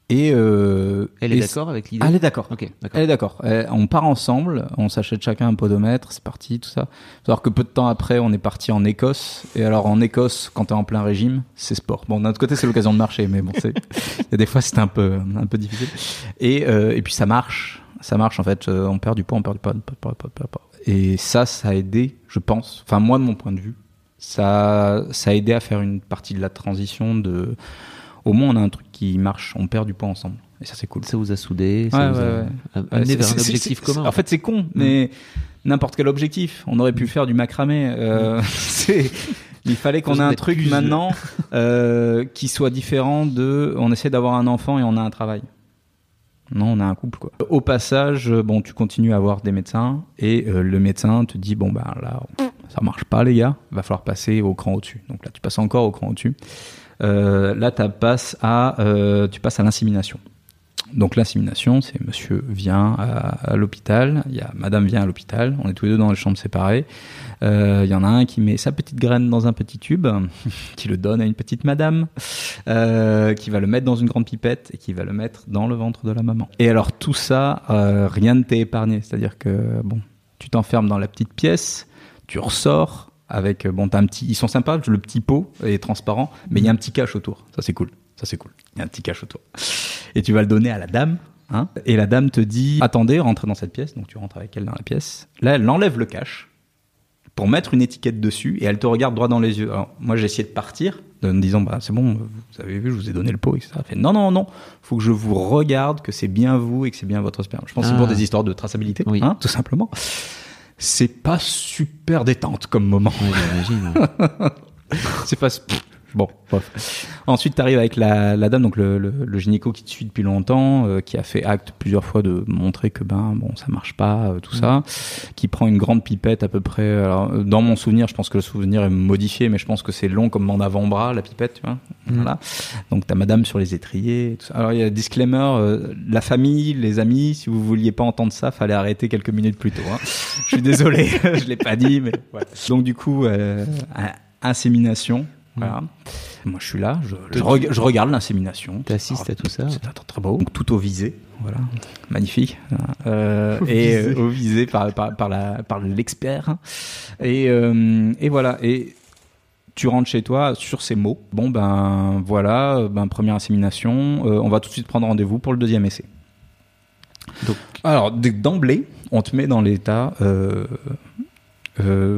Et euh, Elle est d'accord avec l'idée Elle est d'accord. Elle est d'accord. Euh, On part ensemble, on s'achète chacun un podomètre, c'est parti, tout ça. Savoir que peu de temps après, on est parti en Écosse. Et alors en Écosse, quand t'es en plein régime, c'est sport. Bon, d'un autre côté, c'est l'occasion de marcher, mais bon, c'est, il y a des fois, c'était un peu, un peu difficile. Et, euh, et puis ça marche, ça marche en fait. On perd du poids, on perd du poids, on perd du poids, on perd du poids. Et ça, ça a aidé, je pense. Enfin, moi, de mon point de vue, ça, ça a aidé à faire une partie de la transition de. Au moins, on a un truc qui marche, on perd du poids ensemble. Et ça, c'est cool. Ça vous a soudé, ça Ouais, vous a ouais, ouais. amené vers un objectif commun. En fait, c'est con, mais n'importe quel objectif. On aurait pu faire du macramé. euh, c'est- Il fallait qu'on ait un truc maintenant euh, qui soit différent de. On essaie d'avoir un enfant et on a un travail. Non, on a un couple quoi. Au passage, euh, bon, tu continues à avoir des médecins et euh, le médecin te dit bon ben là, ça marche pas les gars, va falloir passer au cran au-dessus. Donc là, tu passes encore au cran au-dessus. Euh, là, à, tu passes à l'insémination. Donc l'insémination, c'est monsieur vient à, l'hôpital, il y a madame vient à l'hôpital, on est tous les deux dans les chambres séparées. Euh, Il y en a un qui met sa petite graine dans un petit tube, qui le donne à une petite madame, euh, qui va le mettre dans une grande pipette et qui va le mettre dans le ventre de la maman. Et alors tout ça, euh, rien ne t'est épargné, c'est-à-dire que bon, tu t'enfermes dans la petite pièce, tu ressors avec bon, t'as un petit, ils sont sympas, le petit pot est transparent, mais il y a un petit cache autour, ça c'est cool. Ça, c'est cool. Il y a un petit cache autour. Et tu vas le donner à la dame. Hein, et la dame te dit Attendez, rentrez dans cette pièce. Donc tu rentres avec elle dans la pièce. Là, elle enlève le cache pour mettre une étiquette dessus et elle te regarde droit dans les yeux. Alors, moi, j'ai essayé de partir en me disant bah, C'est bon, vous avez vu, je vous ai donné le pot, etc. Elle fait Non, non, non, faut que je vous regarde, que c'est bien vous et que c'est bien votre sperme. Je pense que c'est Ah. pour des histoires de traçabilité, Oui. hein, tout simplement. C'est pas super détente comme moment. Ouais, j'imagine. C'est pas. Bon, bref. Ensuite, tu arrives avec la, la dame, donc le, le, le gynéco qui te suit depuis longtemps, euh, qui a fait acte plusieurs fois de montrer que ben bon, ça marche pas, euh, tout ça, qui prend une grande pipette à peu près. Alors, euh, dans mon souvenir, je pense que le souvenir est modifié, mais je pense que c'est long comme mon avant-bras, la pipette, tu vois. Voilà. Donc t'as madame sur les étriers. et Tout ça. Alors il y a disclaimer, euh, la famille, les amis, si vous vouliez pas entendre ça, fallait arrêter quelques minutes plus tôt. Hein. Je suis désolé, je l'ai pas dit, mais voilà. Donc du coup, euh, insémination. Voilà. Moi, je suis là, je, je, reg- je regarde l'insémination. T'assistes à tout ça. C'est très, très beau. Donc, tout au visé. Voilà. Magnifique. Euh, et euh, au visé par, par, par, la, par l'expert. Et, euh, et voilà. Et tu rentres chez toi sur ces mots. Bon, ben voilà, ben, première insémination. Euh, on va tout de suite prendre rendez-vous pour le deuxième essai. Donc- Alors, d'emblée, on te met dans l'état,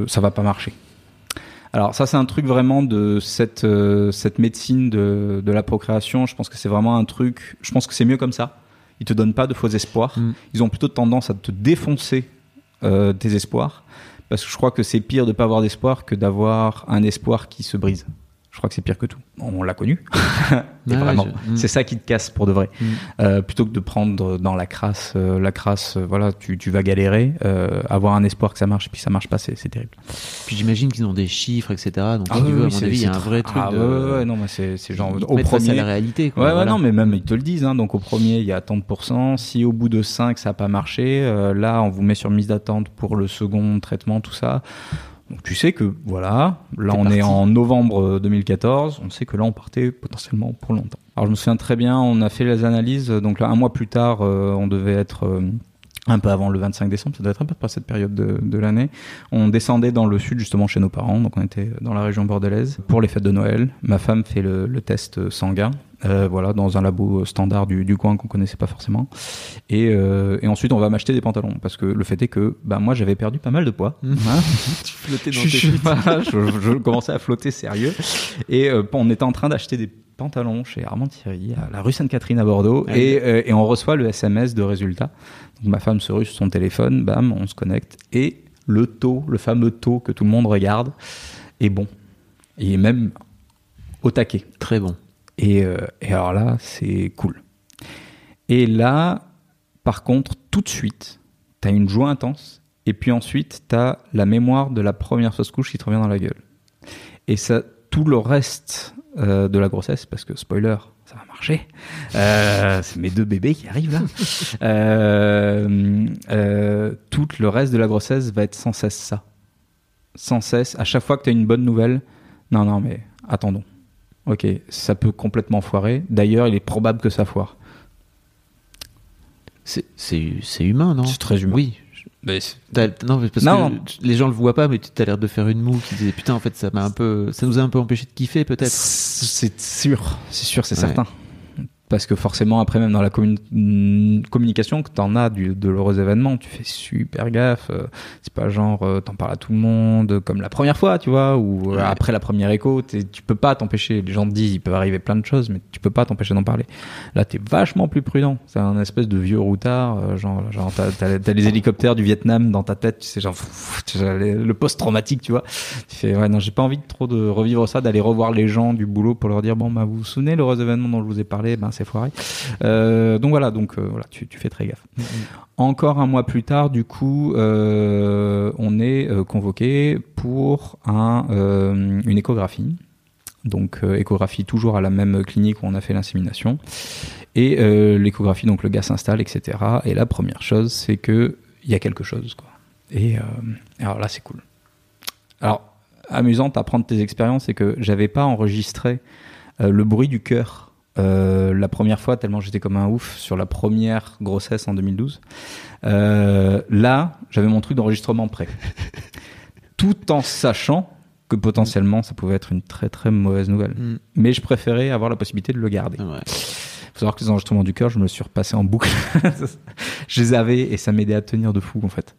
ça va pas marcher. Alors ça c'est un truc vraiment de cette euh, cette médecine de, de la procréation. Je pense que c'est vraiment un truc. Je pense que c'est mieux comme ça. Ils te donnent pas de faux espoirs. Mm. Ils ont plutôt tendance à te défoncer euh, tes espoirs parce que je crois que c'est pire de pas avoir d'espoir que d'avoir un espoir qui se brise. Je crois que c'est pire que tout. On l'a connu. Et Ouais, vraiment, je- c'est ça qui te casse pour de vrai. Mm. Euh, plutôt que de prendre dans la crasse, euh, la crasse, euh, voilà, tu, tu vas galérer. avoir un espoir que ça marche, et puis ça marche pas, c'est terrible. Puis j'imagine qu'ils ont des chiffres, etc. Donc, Ah si tu oui, veux, à oui, mon c'est- avis, il y a un vrai truc ah de. ouais, non, mais c'est genre au face à premier. la réalité. Quoi, Ouais, voilà. non, mais même ils te le disent. Hein, donc au premier, il y a tant de pourcents. Si au bout de 5, ça n'a pas marché, là, on vous met sur mise d'attente pour le second traitement, tout ça. Donc tu sais que voilà, là on parti. est en novembre euh, 2014, on sait que là on partait potentiellement pour longtemps. Alors je me souviens très bien, on a fait les analyses, donc là un mois plus tard, euh, on devait être euh, un peu avant le 25 décembre, ça doit être à peu près cette période de, de l'année. On descendait dans le sud justement chez nos parents, donc on était dans la région bordelaise pour les fêtes de Noël. Ma femme fait le, le test sanguin, euh, voilà, dans un labo standard du, du coin qu'on connaissait pas forcément. Et, euh, et ensuite on va m'acheter des pantalons parce que le fait est que bah moi j'avais perdu pas mal de poids. Hein tu flottais dans je, tes voilà, je- je commençais à flotter sérieux. Et euh, on était en train d'acheter des pantalons chez Armand Thierry à la rue Sainte-Catherine à Bordeaux Ah et, euh, et on reçoit le SMS de résultat. Donc ma femme se rue sur son téléphone, bam, on se connecte et le taux, le fameux taux que tout le monde regarde, est bon. Il est même au taquet. Très bon. Et, euh, et alors là, c'est cool. Et là, par contre, tout de suite, t'as une joie intense. Et puis ensuite, t'as la mémoire de la première fausse couche qui te revient dans la gueule. Et ça, tout le reste euh, de la grossesse, parce que spoiler, marcher. Euh, c'est mes deux bébés qui arrivent là. Euh, euh, tout le reste de la grossesse va être sans cesse ça. Sans cesse, à chaque fois que tu as une bonne nouvelle, non, non, mais attendons. Ok, ça peut complètement foirer. D'ailleurs, il est probable que ça foire. C'est- C'est c'est humain, non? C'est très humain. Oui. T'as- Non, mais parce Non. que les gens le voient pas, mais tu as l'air de faire une moue qui disait putain, en fait, ça m'a un peu, ça nous a un peu empêché de kiffer, peut-être. C'est sûr, c'est sûr, c'est Ouais. certain. Parce que forcément, après, même dans la commun- mm, communication que t'en as du, de l'heureux événement, tu fais super gaffe. euh, C'est pas genre, euh, t'en parles à tout le monde, comme la première fois, tu vois, ou euh, Ouais. après la première écho, tu peux pas t'empêcher. Les gens te disent, il peut arriver plein de choses, mais tu peux pas t'empêcher d'en parler. Là, t'es vachement plus prudent. C'est un espèce de vieux routard, euh, genre, genre t'as, les hélicoptères du Vietnam dans ta tête, tu sais, genre, pff, tu sais, le post-traumatique, tu vois. Tu fais, ouais, non, j'ai pas envie de trop de revivre ça, d'aller revoir les gens du boulot pour leur dire, bon, bah, vous vous souvenez, l'heureux événement dont je vous ai parlé, ben, foiré. Euh, donc voilà, donc, euh, voilà, tu, tu fais très gaffe. Encore un mois plus tard, du coup, euh, on est convoqué pour un, une échographie. Donc euh, échographie toujours à la même clinique où on a fait l'insémination. Et euh, l'échographie, donc le gars s'installe, etc. Et la première chose, c'est que il y a quelque chose, quoi. Et euh, alors là, c'est cool. Alors amusant à prendre tes expériences, c'est que j'avais pas enregistré le bruit du cœur euh, la première fois, tellement j'étais comme un ouf sur la première grossesse en 2012. Euh, là, j'avais mon truc d'enregistrement prêt. Tout en sachant que potentiellement ça pouvait être une très très mauvaise nouvelle. Mm. Mais je préférais avoir la possibilité de le garder. Ouais. faut savoir que les enregistrements du cœur, je me suis repassé en boucle. je les avais et ça m'aidait à tenir de fou en fait.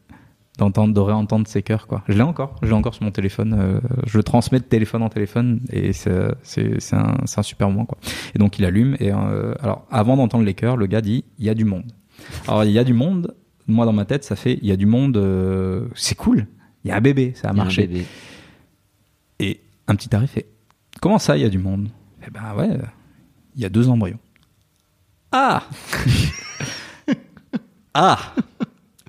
D'entendre, de réentendre ces cœurs quoi. Je l'ai encore, je l'ai encore sur mon téléphone. euh, je le transmets de téléphone en téléphone et c'est, c'est, un, c'est un super moment quoi. Et donc il allume et euh, alors avant d'entendre les cœurs, le gars dit il y a du monde. Alors il y a du monde. Moi dans ma tête ça fait il y a du monde, euh, c'est cool. Il y a un bébé, ça a Il y a un marché. bébé. Et un petit tarif fait Comment ça, il y a du monde? Eh ben ouais, il y a deux embryons. Ah Ah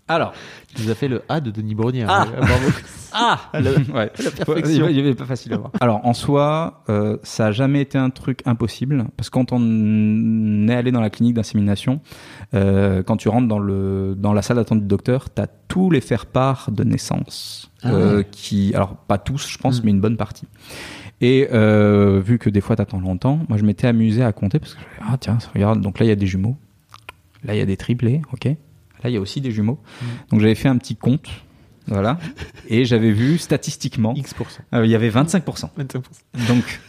Alors, Tu nous as fait le A de Denis Brognière. Ah. Ouais, bravo. ah Ouais. perfection. Il n'est pas facile à voir. Alors, en soi, euh, ça a jamais été un truc impossible, parce que quand on est allé dans la clinique d'insémination, euh, quand tu rentres dans, le, dans la salle d'attente du docteur, tu as tous les faire-part de naissance, Ah euh, ouais. qui, alors pas tous, je pense, Mm. mais une bonne partie. Et euh, vu que des fois t'attends longtemps, moi je m'étais amusé à compter parce que ah tiens regarde donc là il y a des jumeaux, là il y a des triplés, ok, là il y a aussi des jumeaux. Donc j'avais fait un petit compte, voilà, et j'avais vu statistiquement X%. euh, il y avait 25%. Donc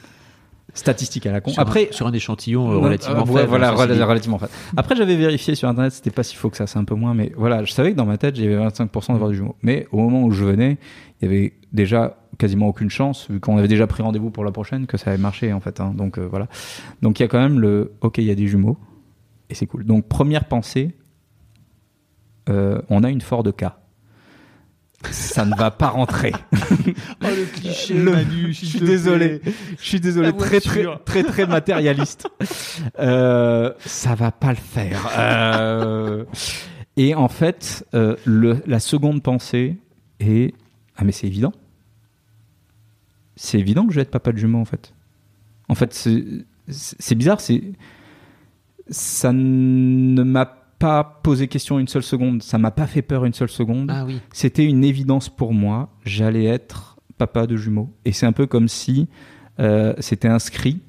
statistique à la con. Sur Après un, sur un échantillon euh, relativement euh, ouais, faible. Voilà, hein, relativement faible. Après, j'avais vérifié sur internet, c'était pas si faux que ça, c'est un peu moins, mais voilà, je savais que dans ma tête, j'avais 25% d'avoir du jumeau. Mais au moment où je venais, il y avait déjà quasiment aucune chance, vu qu'on avait déjà pris rendez-vous pour la prochaine, que ça avait marché en fait. hein. Donc euh, voilà. Donc il y a quand même le OK, il y a des jumeaux, et c'est cool. Donc première pensée, euh, on a une Ford K. Ça ne va pas rentrer. Oh le cliché, Le- Manu, je suis désolé. Je suis désolé. Très, très, très, très matérialiste. Euh, ça va pas le faire. Euh, et en fait, euh, le, la seconde pensée est ah mais c'est évident. C'est évident que je vais être papa de jumeaux en fait. En fait, c'est c'est bizarre. C'est ça ne m'a pas posé question une seule seconde. Ça m'a pas fait peur une seule seconde Ah oui. c'était une évidence pour moi. J'allais être papa de jumeaux. Et c'est un peu comme si euh, c'était inscrit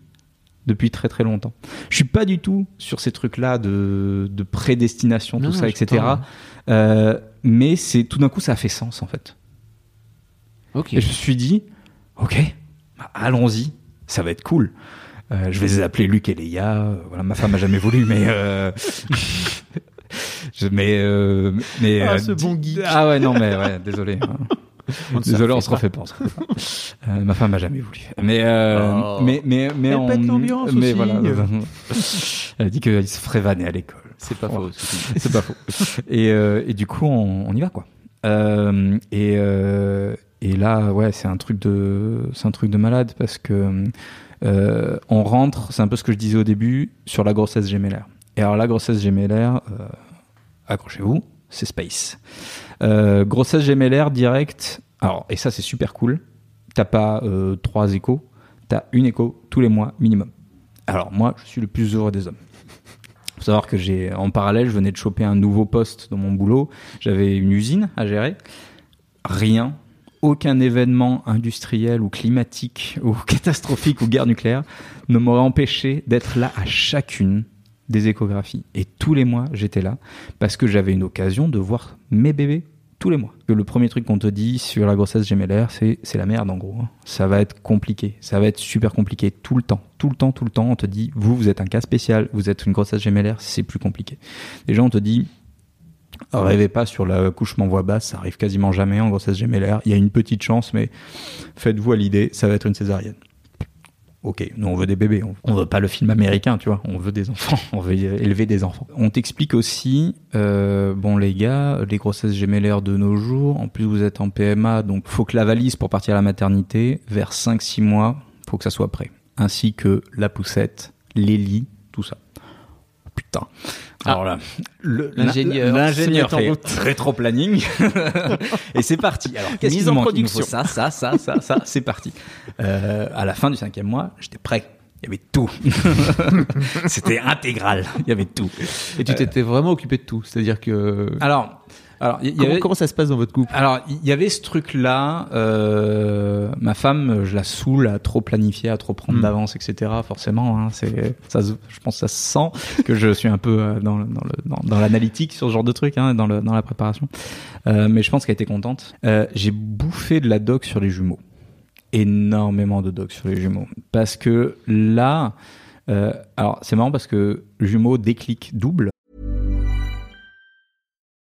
depuis très très longtemps. Je suis pas du tout sur ces trucs-là de, de prédestination, Non, tout ça, etc. comprends. Euh, mais c'est tout d'un coup ça a fait sens en fait. Ok. Et je me suis dit, ok, bah, allons-y, ça va être cool. Euh, je vais les appeler Luc et Léa. Euh, Voilà, ma femme a jamais voulu, mais euh, je, mais mais Ah, ce bon geek. Ah ouais, non mais ouais, désolé. hein. On Désolé, on se refait pas. on se refait pas. Euh, ma femme a jamais voulu. Mais euh, Oh. mais mais mais Elle on- pète l'ambiance mais aussi. voilà. Elle a dit qu'il se ferait vanner à l'école. C'est pas faux. C'est pas faux. Et, euh, et du coup, on, on y va quoi. Et, et là, ouais, c'est un truc de, c'est un truc de malade parce que euh, on rentre. C'est un peu ce que je disais au début sur la grossesse gémellaire. Et alors la grossesse gémellaire, euh, accrochez-vous, c'est space. Euh, grossesse gémellaire directe. Alors et ça c'est super cool. T'as pas trois échos. T'as t'as une écho tous les mois minimum. Alors moi, je suis le plus heureux des hommes. Faut savoir que j'ai, en parallèle, je venais de choper un nouveau poste dans mon boulot. J'avais une usine à gérer. Rien, aucun événement industriel ou climatique ou catastrophique ou guerre nucléaire ne m'aurait empêché d'être là à chacune des échographies. Et tous les mois, j'étais là parce que j'avais une occasion de voir mes bébés tous les mois. Que le premier truc qu'on te dit sur la grossesse gémellaire, c'est c'est la merde en gros. hein. Ça va être compliqué, ça va être super compliqué tout le temps, tout le temps, tout le temps. On te dit, vous, vous êtes un cas spécial, vous êtes une grossesse gémellaire, c'est plus compliqué. Déjà, on te dit, rêvez pas sur l'accouchement voix basse, ça arrive quasiment jamais en grossesse gémellaire. Il y a une petite chance, mais faites-vous à l'idée, ça va être une césarienne. Ok, nous on veut des bébés, on, on veut pas le film américain, tu vois, on veut des enfants, on veut élever des enfants. On t'explique aussi, euh, bon les gars, les grossesses gémellaires de nos jours, en plus vous êtes en PMA, donc faut que la valise pour partir à la maternité, vers 5-6 mois, faut que ça soit prêt. Ainsi que la poussette, les lits, tout ça. Putain. Alors là, L'ingénieur l'ingénieur fait rétro-planning et c'est parti. Alors, qu'est-ce Mise en manque Il production. Ça, ça, ça, ça, ça, c'est parti. Euh, à la fin du cinquième mois, j'étais prêt. Il y avait tout. C'était intégral. Il y avait tout. Et tu t'étais vraiment occupé de tout. C'est-à-dire que. Alors, alors, il y comment, avait- comment ça se passe dans votre couple? Alors, il y avait ce truc-là. euh, ma femme, je la saoule à trop planifier, à trop prendre Mm. d'avance, etc. Forcément, hein, c'est, ça, je pense que ça se sent que je suis un peu euh, dans, le- dans, le- dans, dans l'analytique sur ce genre de truc, hein, dans, le, dans la préparation. Euh, mais je pense qu'elle était contente. Euh, j'ai bouffé de la doc sur les jumeaux. Énormément de doc sur les jumeaux. Parce que là, euh, alors c'est marrant parce que jumeaux déclic double.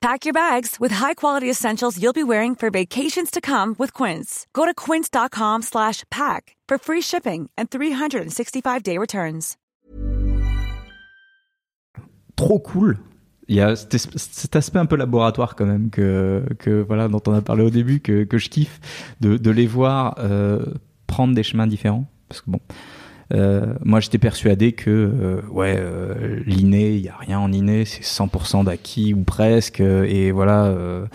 Pack your bags with high-quality essentials you'll be wearing for vacations to come with Quince. Go to quince.com slash pack for free shipping and 365-day returns. trop cool. Il y a cet, aspect un peu laboratoire quand même que, voilà dont on a parlé au début que, je kiffe de, de les voir euh, prendre des chemins différents parce que bon euh, moi j'étais persuadé que euh, ouais euh, l'inné il y a rien en inné c'est 100% d'acquis ou presque euh, et voilà euh,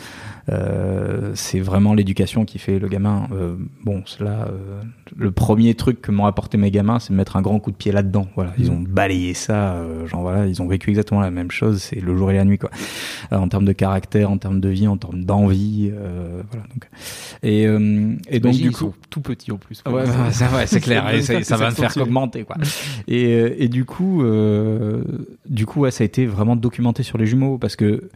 euh, c'est vraiment l'éducation qui fait le gamin Euh, bon cela euh, le premier truc que m'ont apporté mes gamins c'est de mettre un grand coup de pied là-dedans voilà ils ont balayé ça euh, genre voilà ils ont vécu exactement la même chose c'est le jour et la nuit quoi Euh, en termes de caractère en termes de vie en termes d'envie euh, voilà donc et euh, et donc du coup tout petits en plus. Ouais, ouais, c'est vrai, c'est clair. Et ça, ça va me faire qu'augmenter, quoi. Et, euh, et du coup, euh, du coup, ouais, ça a été vraiment documenté sur les jumeaux parce que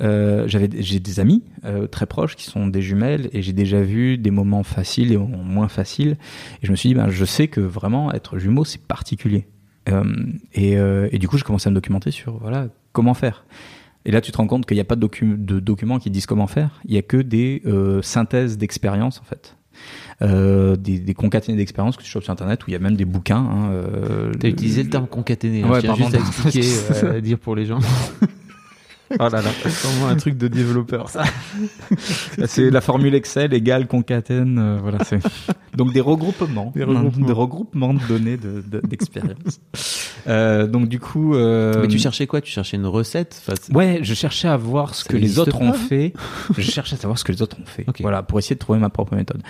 euh, j'avais, j'ai des amis très proches qui sont des jumelles et j'ai déjà vu des moments faciles et moins faciles. Et je me suis dit, ben, je sais que vraiment être jumeau, c'est particulier. Et, et du coup, je commençais à me documenter sur voilà comment faire. Et là, tu te rends compte qu'il n'y a pas de, docu- de documents qui disent comment faire. Il y a que des synthèses d'expériences, en fait. Euh, des, des concaténés d'expériences que tu chopes sur Internet, où il y a même des bouquins. Hein, euh, T'as utilisé le terme concaténé. hein, Ouais, pardon. juste à expliquer, euh, à dire pour les gens. Oh là là. C'est vraiment un truc de développeur, ça. C'est la formule Excel égale concatène. euh, voilà, c'est donc des regroupements, Des regroupements. des regroupements de données de- de- d'expérience. euh, donc du coup, euh, Mais tu cherchais quoi? Tu cherchais une recette? Enfin, Ouais, je cherchais à voir ce Ça que les autres pas ont fait. Je cherchais à savoir ce que les autres ont fait. Voilà, pour essayer de trouver ma propre méthode.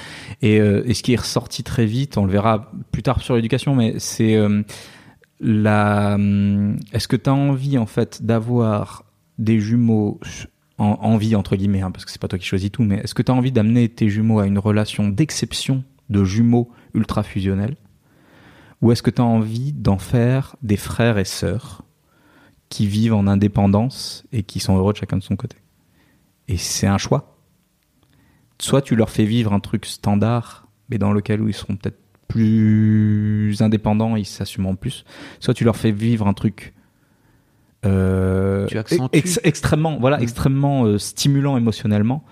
Et, euh, et ce qui est ressorti très vite, on le verra plus tard sur l'éducation, mais c'est euh, la. hum, Est-ce que tu as envie en fait d'avoir des jumeaux en envie entre guillemets, hein, parce que c'est pas toi qui choisis tout, mais est-ce que tu as envie d'amener tes jumeaux à une relation d'exception de jumeaux ultra fusionnels, ou est-ce que tu as envie d'en faire des frères et sœurs qui vivent en indépendance et qui sont heureux de chacun de son côté? Et c'est un choix. Soit tu leur fais vivre un truc standard, mais dans lequel où ils seront peut-être plus indépendants, ils s'assumeront plus. Soit tu leur fais vivre un truc euh, ex- extrêmement, voilà, Mm. extrêmement euh, stimulant émotionnellement,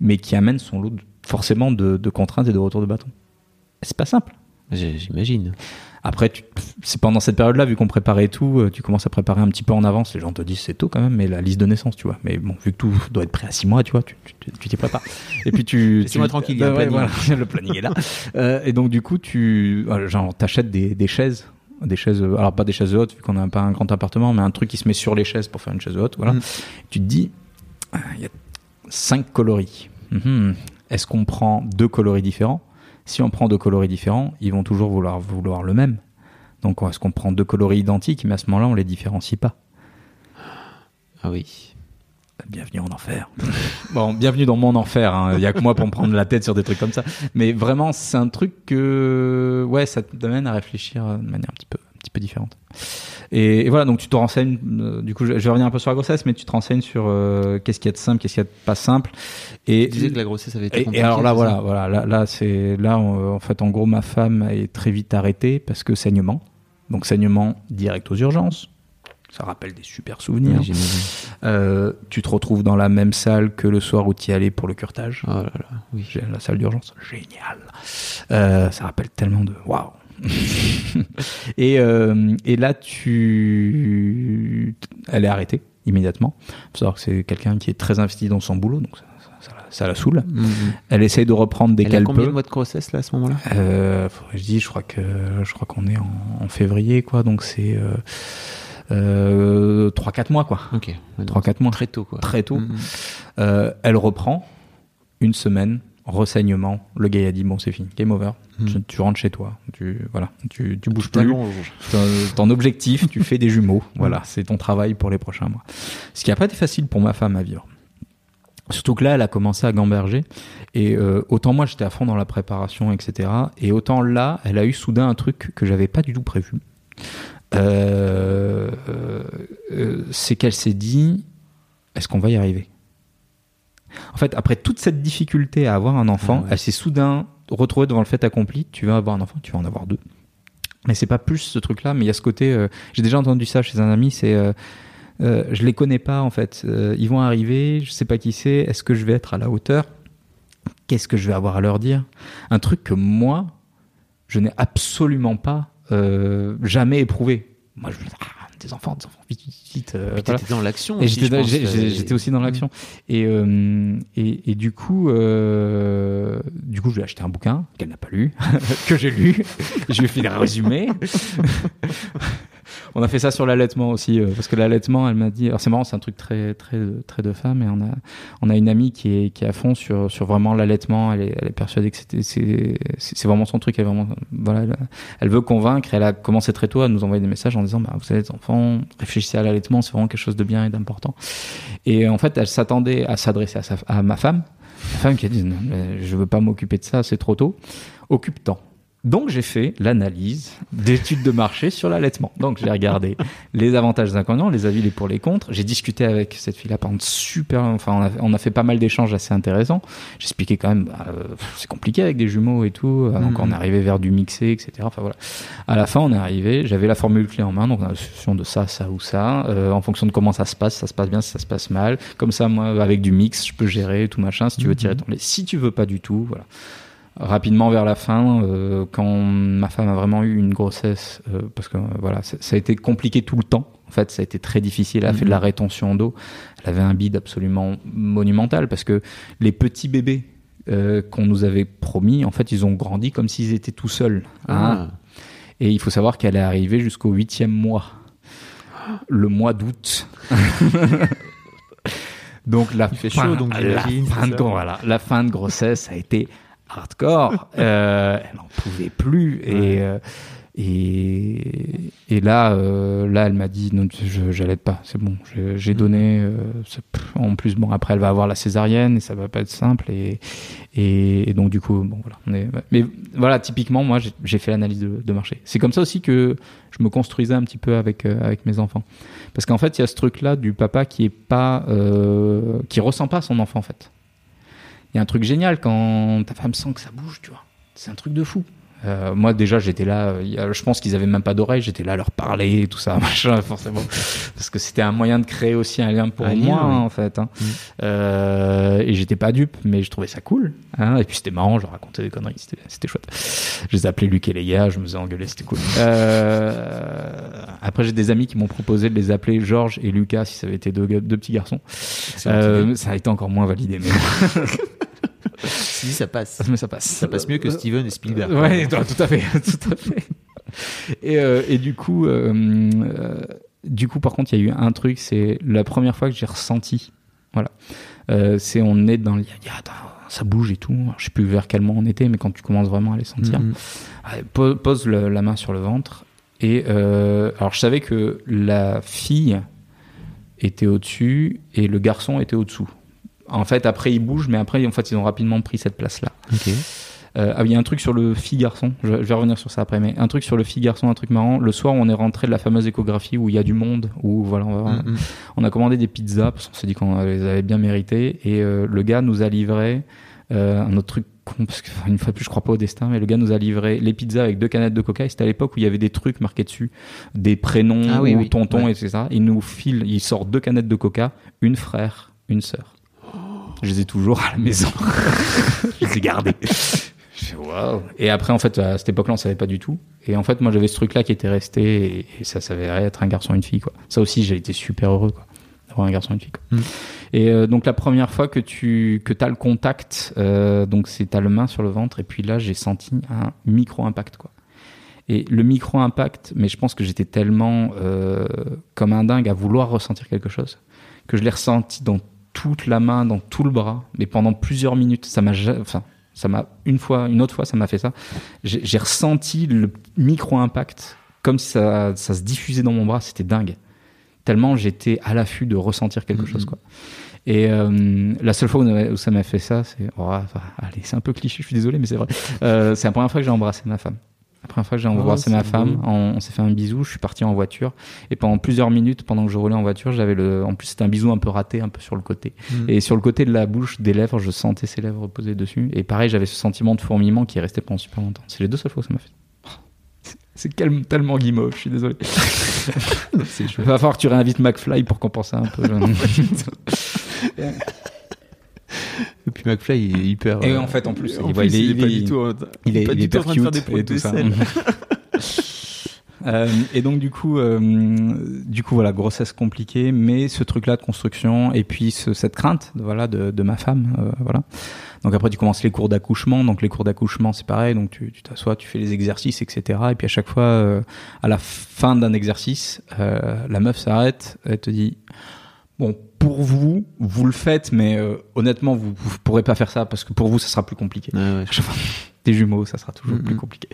mais qui amène son lot de- forcément de, de contraintes et de retour de bâton. C'est pas simple. J'imagine. Après, c'est pendant cette période-là, vu qu'on préparait tout, euh, tu commences à préparer un petit peu en avance. Les gens te disent c'est tôt quand même, mais la liste de naissance, tu vois. Mais bon, vu que tout doit être prêt à six mois, tu vois, tu t'y prépares. Et puis tu. Laissez-moi tranquille, Bah ouais, planning. voilà, le planning est là. Euh, et donc du coup, tu, genre, t'achètes des, des chaises. Des chaises, euh, alors pas des chaises hautes, vu qu'on n'a pas un grand appartement, mais un truc qui se met sur les chaises pour faire une chaise haute, voilà. Mm. Tu te dis, ah, il y a cinq coloris. Mhm. Est-ce qu'on prend deux coloris différents? Si on prend deux coloris différents, ils vont toujours vouloir, vouloir le même. Donc est-ce qu'on prend deux coloris identiques, mais à ce moment-là, on les différencie pas Ah oui. Bienvenue en enfer. bon, bienvenue dans mon enfer. hein. Il y a que moi pour me prendre la tête sur des trucs comme ça. Mais vraiment, c'est un truc que, ouais, ça t'amène à réfléchir de manière un petit peu, un petit peu différente. Et, et voilà, donc tu te renseignes. euh, du coup, je, je vais revenir un peu sur la grossesse, mais tu te renseignes sur euh, qu'est-ce qu'il y a de simple, qu'est-ce qu'il y a de pas simple. Et Tu disais que la grossesse avait été et, et compliquée. alors là, voilà, ça voilà, là, là, c'est là, on- en fait, en gros, ma femme est très vite arrêtée parce que saignement. Donc saignement direct aux urgences. Ça rappelle des super souvenirs. Oui. Euh, tu te retrouves dans la même salle que le soir où tu y allais pour le curtage. Oh là là, oui. La salle d'urgence, génial. Euh, ça rappelle tellement de waouh. et, euh, et là, tu, elle est arrêtée immédiatement. Faut savoir que c'est quelqu'un qui est très investi dans son boulot, donc ça, ça- ça la- ça la saoule. Mhm. Elle essaye de reprendre a qu'elle combien de mois de grossesse là à ce moment-là? Euh, je dis, je crois que je crois qu'on est en, en février, quoi. Donc c'est euh, euh, 3-4 mois, quoi. Ok. Ouais, donc 3-4 mois. Très tôt quoi. Très tôt. Mhm. Euh, elle reprend une semaine, renseignement. Le gars a dit bon c'est fini, game over. Mhm. Tu, tu rentres chez toi, tu voilà, tu, tu bouges Tu plus. Ton, ton objectif, tu fais des jumeaux. Voilà, c'est ton travail pour les prochains mois. Ce qui a pas été facile pour ma femme à vivre. Surtout que là, elle a commencé à gamberger. Et euh, autant moi, j'étais à fond dans la préparation, etc. Et autant là, elle a eu soudain un truc que j'avais pas du tout prévu. Euh, euh, euh, c'est qu'elle s'est dit, est-ce qu'on va y arriver? En fait, après toute cette difficulté à avoir un enfant, Ah ouais. elle s'est soudain retrouvée devant le fait accompli. Tu vas avoir un enfant, tu vas en avoir deux. Mais c'est pas plus ce truc-là, mais il y a ce côté. euh, J'ai déjà entendu ça chez un ami. C'est je les connais pas en fait. Ils vont arriver, je sais pas qui c'est. Est-ce que je vais être à la hauteur? Qu'est-ce que je vais avoir à leur dire? Un truc que moi, je n'ai absolument pas euh, jamais éprouvé. Moi, je ah, des enfants, des enfants, vite, vite, vite. euh, Puis voilà. t'étais dans l'action. J'étais, euh, j'étais aussi dans l'action. Et, euh, et, et du coup, euh, du coup, je lui ai acheté un bouquin qu'elle n'a pas lu, que j'ai lu. je lui ai fait des résumés. On a fait ça sur l'allaitement aussi, euh, parce que l'allaitement, elle m'a dit. Alors c'est marrant, c'est un truc très, très, très de femme. Et on a, on a une amie qui est, qui est à fond sur, sur vraiment l'allaitement. Elle est, elle est persuadée que c'était, c'est, c'est vraiment son truc. Elle, vraiment, voilà, elle, elle veut convaincre. Elle a commencé très tôt à nous envoyer des messages en disant bah, Vous avez des enfants, réfléchissez à l'allaitement, c'est vraiment quelque chose de bien et d'important. Et en fait, elle s'attendait à s'adresser à, sa- à ma femme. Ma femme qui a dit Non, je veux pas m'occuper de ça, c'est trop tôt. Occupe-t'en. Donc j'ai fait l'analyse d'études de marché sur l'allaitement. Donc j'ai regardé les avantages et les inconvénients, les avis, les pour, les contre. J'ai discuté avec cette fille-là pendant super, enfin on a, on a fait pas mal d'échanges assez intéressants. J'expliquais quand même, bah, euh, c'est compliqué avec des jumeaux et tout. Euh, Donc Mhm. on est arrivé vers du mixé, etc. Enfin voilà. À la fin on est arrivé, j'avais la formule clé en main, donc on a la de ça, ça ou ça. Euh, en fonction de comment ça se passe, ça se passe bien, si ça se passe mal. Comme ça moi avec du mix, je peux gérer tout machin. Si tu veux tirer ton lait, si tu veux pas du tout, voilà rapidement vers la fin, euh, quand ma femme a vraiment eu une grossesse, euh, parce que euh, voilà, ça, a été compliqué tout le temps. En fait, ça a été très difficile. Elle a fait de la rétention d'eau. Elle avait un bide absolument monumental parce que les petits bébés euh, qu'on nous avait promis, en fait, ils ont grandi comme s'ils étaient tout seuls. hein. Ah. Et il faut savoir qu'elle est arrivée jusqu'au huitième mois, le mois d'août. donc la Il fait fin, chaud, donc, la j'imagine, fin c'est de, ça voilà, la fin de grossesse a été hardcore. Euh, elle n'en pouvait plus et, euh, Et, et là, euh, là, elle m'a dit non, je j'allaite pas, c'est bon, j'ai- j'ai donné. euh, en plus, bon, après, elle va avoir la césarienne et ça va pas être simple. Et, et, et donc, du coup, bon, voilà. On est, mais voilà, typiquement, moi, j'ai- fait l'analyse de, de marché. C'est comme ça aussi que je me construisais un petit peu avec avec mes enfants, parce qu'en fait, il y a ce truc-là du papa qui est pas, qui ressent pas son enfant, en fait. Il y a un truc génial quand ta femme sent que ça bouge, tu vois. C'est un truc de fou. Euh, moi déjà j'étais là, euh, je pense qu'ils avaient même pas d'oreilles, j'étais là à leur parler, tout ça, machin, forcément, parce que c'était un moyen de créer aussi un lien pour Un lien, moi oui. en fait. hein. Euh, et j'étais pas dupe, mais je trouvais ça cool. Hein, et puis c'était marrant, je racontais des conneries, c'était, chouette. Je les appelais Luc et Léa, je me faisais engueuler, c'était cool. Euh, après j'ai des amis qui m'ont proposé de les appeler Georges et Lucas si ça avait été deux, deux petits garçons. Ça a été encore moins validé, mais, Si, ça passe. mais ça passe. Ça passe mieux que Steven et Spielberg. Ouais, tout à fait, tout à fait. Et, euh, et du coup, euh, euh, du coup, par contre, il y a eu un truc, c'est la première fois que j'ai ressenti. Voilà, Euh, c'est on est dans le, attends, ça bouge et tout. Alors, je sais plus vers quel mois on était, mais quand tu commences vraiment à les sentir, Mhm. Po- pose le- la main sur le ventre. Et alors, je savais que la fille était au-dessus et le garçon était au-dessous. En fait, après, ils bougent, mais après, en fait, ils ont rapidement pris cette place-là. Ok. Euh, ah oui, il y a un truc sur le fille-garçon, je, je vais revenir sur ça après, mais un truc sur le fille-garçon, un truc marrant. Le soir, on est rentré de la fameuse échographie où il y a du monde, où voilà, on, va- Mhm. on a commandé des pizzas parce qu'on s'est dit qu'on les avait bien méritées, et euh, le gars nous a livré euh, un autre truc con, parce que enfin, une fois de plus, je crois pas au destin, mais le gars nous a livré les pizzas avec deux canettes de coca, et c'était à l'époque où il y avait des trucs marqués dessus, des prénoms, Ah oui, ou oui, tonton, ouais. etc. Il nous file, il sort deux canettes de coca, une frère, une sœur. Je les ai toujours à la maison. je les ai waouh. Et après, en fait, à cette époque-là, on savait pas du tout. Et en fait, moi, j'avais ce truc-là qui était resté et, et ça s'avérait être un garçon et une fille, quoi. Ça aussi, j'ai été super heureux, quoi. D'avoir un garçon et une fille, quoi. Mm. Et euh, donc, la première fois que tu que as le contact, euh, donc c'est t'as le main sur le ventre et puis là, j'ai senti un micro-impact, quoi. Et le micro-impact, mais je pense que j'étais tellement euh, comme un dingue à vouloir ressentir quelque chose que je l'ai ressenti dans toute la main, dans tout le bras, mais pendant plusieurs minutes. Ça m'a, enfin, ça m'a une fois, une autre fois, ça m'a fait ça. J'ai ressenti le micro-impact comme si ça, ça se diffusait dans mon bras. C'était dingue. Tellement j'étais à l'affût de ressentir quelque chose, quoi. Et euh, la seule fois où, ça m'a fait ça, c'est, oh, allez, c'est un peu cliché, je suis désolé, mais c'est vrai. Euh, c'est la première fois que j'ai embrassé ma femme. La première fois que j'ai embrassé ma c'est femme, on, on s'est fait un bisou, je suis parti en voiture. Et pendant plusieurs minutes, pendant que je roulais en voiture, j'avais le. En plus, c'était un bisou un peu raté, un peu sur le côté. Mm. Et sur le côté de la bouche, des lèvres, je sentais ses lèvres posées dessus. Et pareil, j'avais ce sentiment de fourmillement qui est resté pendant super longtemps. C'est les deux seules fois que ça m'a fait. C'est tellement guimauve, je suis désolé. Il va falloir que tu réinvites McFly pour compenser un peu. Et puis McFly, il est hyper. Et euh, en fait, en plus, en il- plus, il est- il est pas du tout. en- il est, pas du tout en train de faire des et tout de ça. Euh, et donc du coup, euh, du coup voilà, grossesse compliquée, mais ce truc-là de construction et puis ce- cette crainte, de- voilà, de, de ma femme, euh, voilà. Donc après tu commences les cours d'accouchement, donc les cours d'accouchement c'est pareil, donc tu t'assois, tu fais les exercices, etc. Et puis à chaque fois, à la fin d'un exercice, la meuf s'arrête, elle te dit, bon pour vous, vous le faites, mais euh, honnêtement vous, vous pourrez pas faire ça parce que pour vous ça sera plus compliqué Ouais, des jumeaux, ça sera toujours plus compliqué.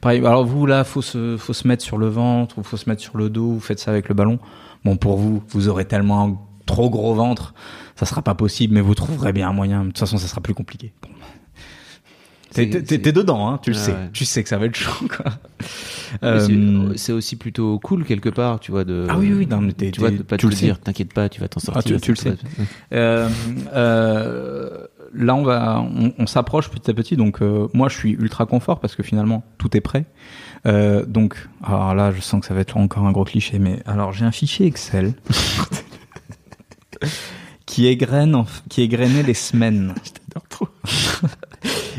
Pareil, alors vous là, faut se, faut se mettre sur le ventre ou faut se mettre sur le dos, vous faites ça avec le ballon. Bon, pour vous, vous aurez tellement un trop gros ventre, ça sera pas possible, mais vous trouverez bien un moyen. De toute façon, ça sera plus compliqué. Bon. T'es, dedans, hein, tu le Ah sais. ouais. Tu sais que ça va être chaud, quoi. Euh, c'est- aussi plutôt cool quelque part, tu vois. De, Ah oui, oui, non, mais tu vois, de pas tu te le dire, t'inquiète pas, tu vas t'en sortir. tu- tu le sais. Euh, euh, là, on va, on, on s'approche petit à petit. Donc, moi, je suis ultra confort parce que finalement, tout est prêt. Donc, alors là, je sens que ça va être encore un gros cliché, mais alors j'ai un fichier Excel qui égrène, qui égrenait les semaines.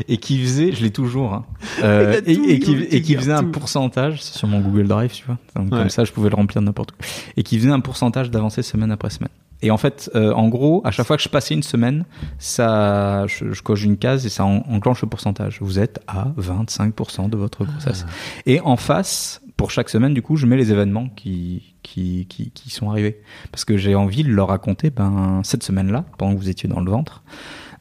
Et qui faisait, je l'ai toujours, hein, euh, et, qui, et faisait un pourcentage sur mon Google Drive, tu vois. Donc, Ouais. Comme ça, je pouvais le remplir n'importe où. Et qui faisait un pourcentage d'avancée semaine après semaine. Et en fait, euh, en gros, à chaque fois que je passais une semaine, ça, je, je coche une case et ça en- enclenche le pourcentage. Vous êtes à 25% de votre grossesse. Et en face, pour chaque semaine, du coup, je mets les événements qui, qui, qui, qui sont arrivés. Parce que j'ai envie de leur raconter, ben, cette semaine-là, pendant que vous étiez dans le ventre,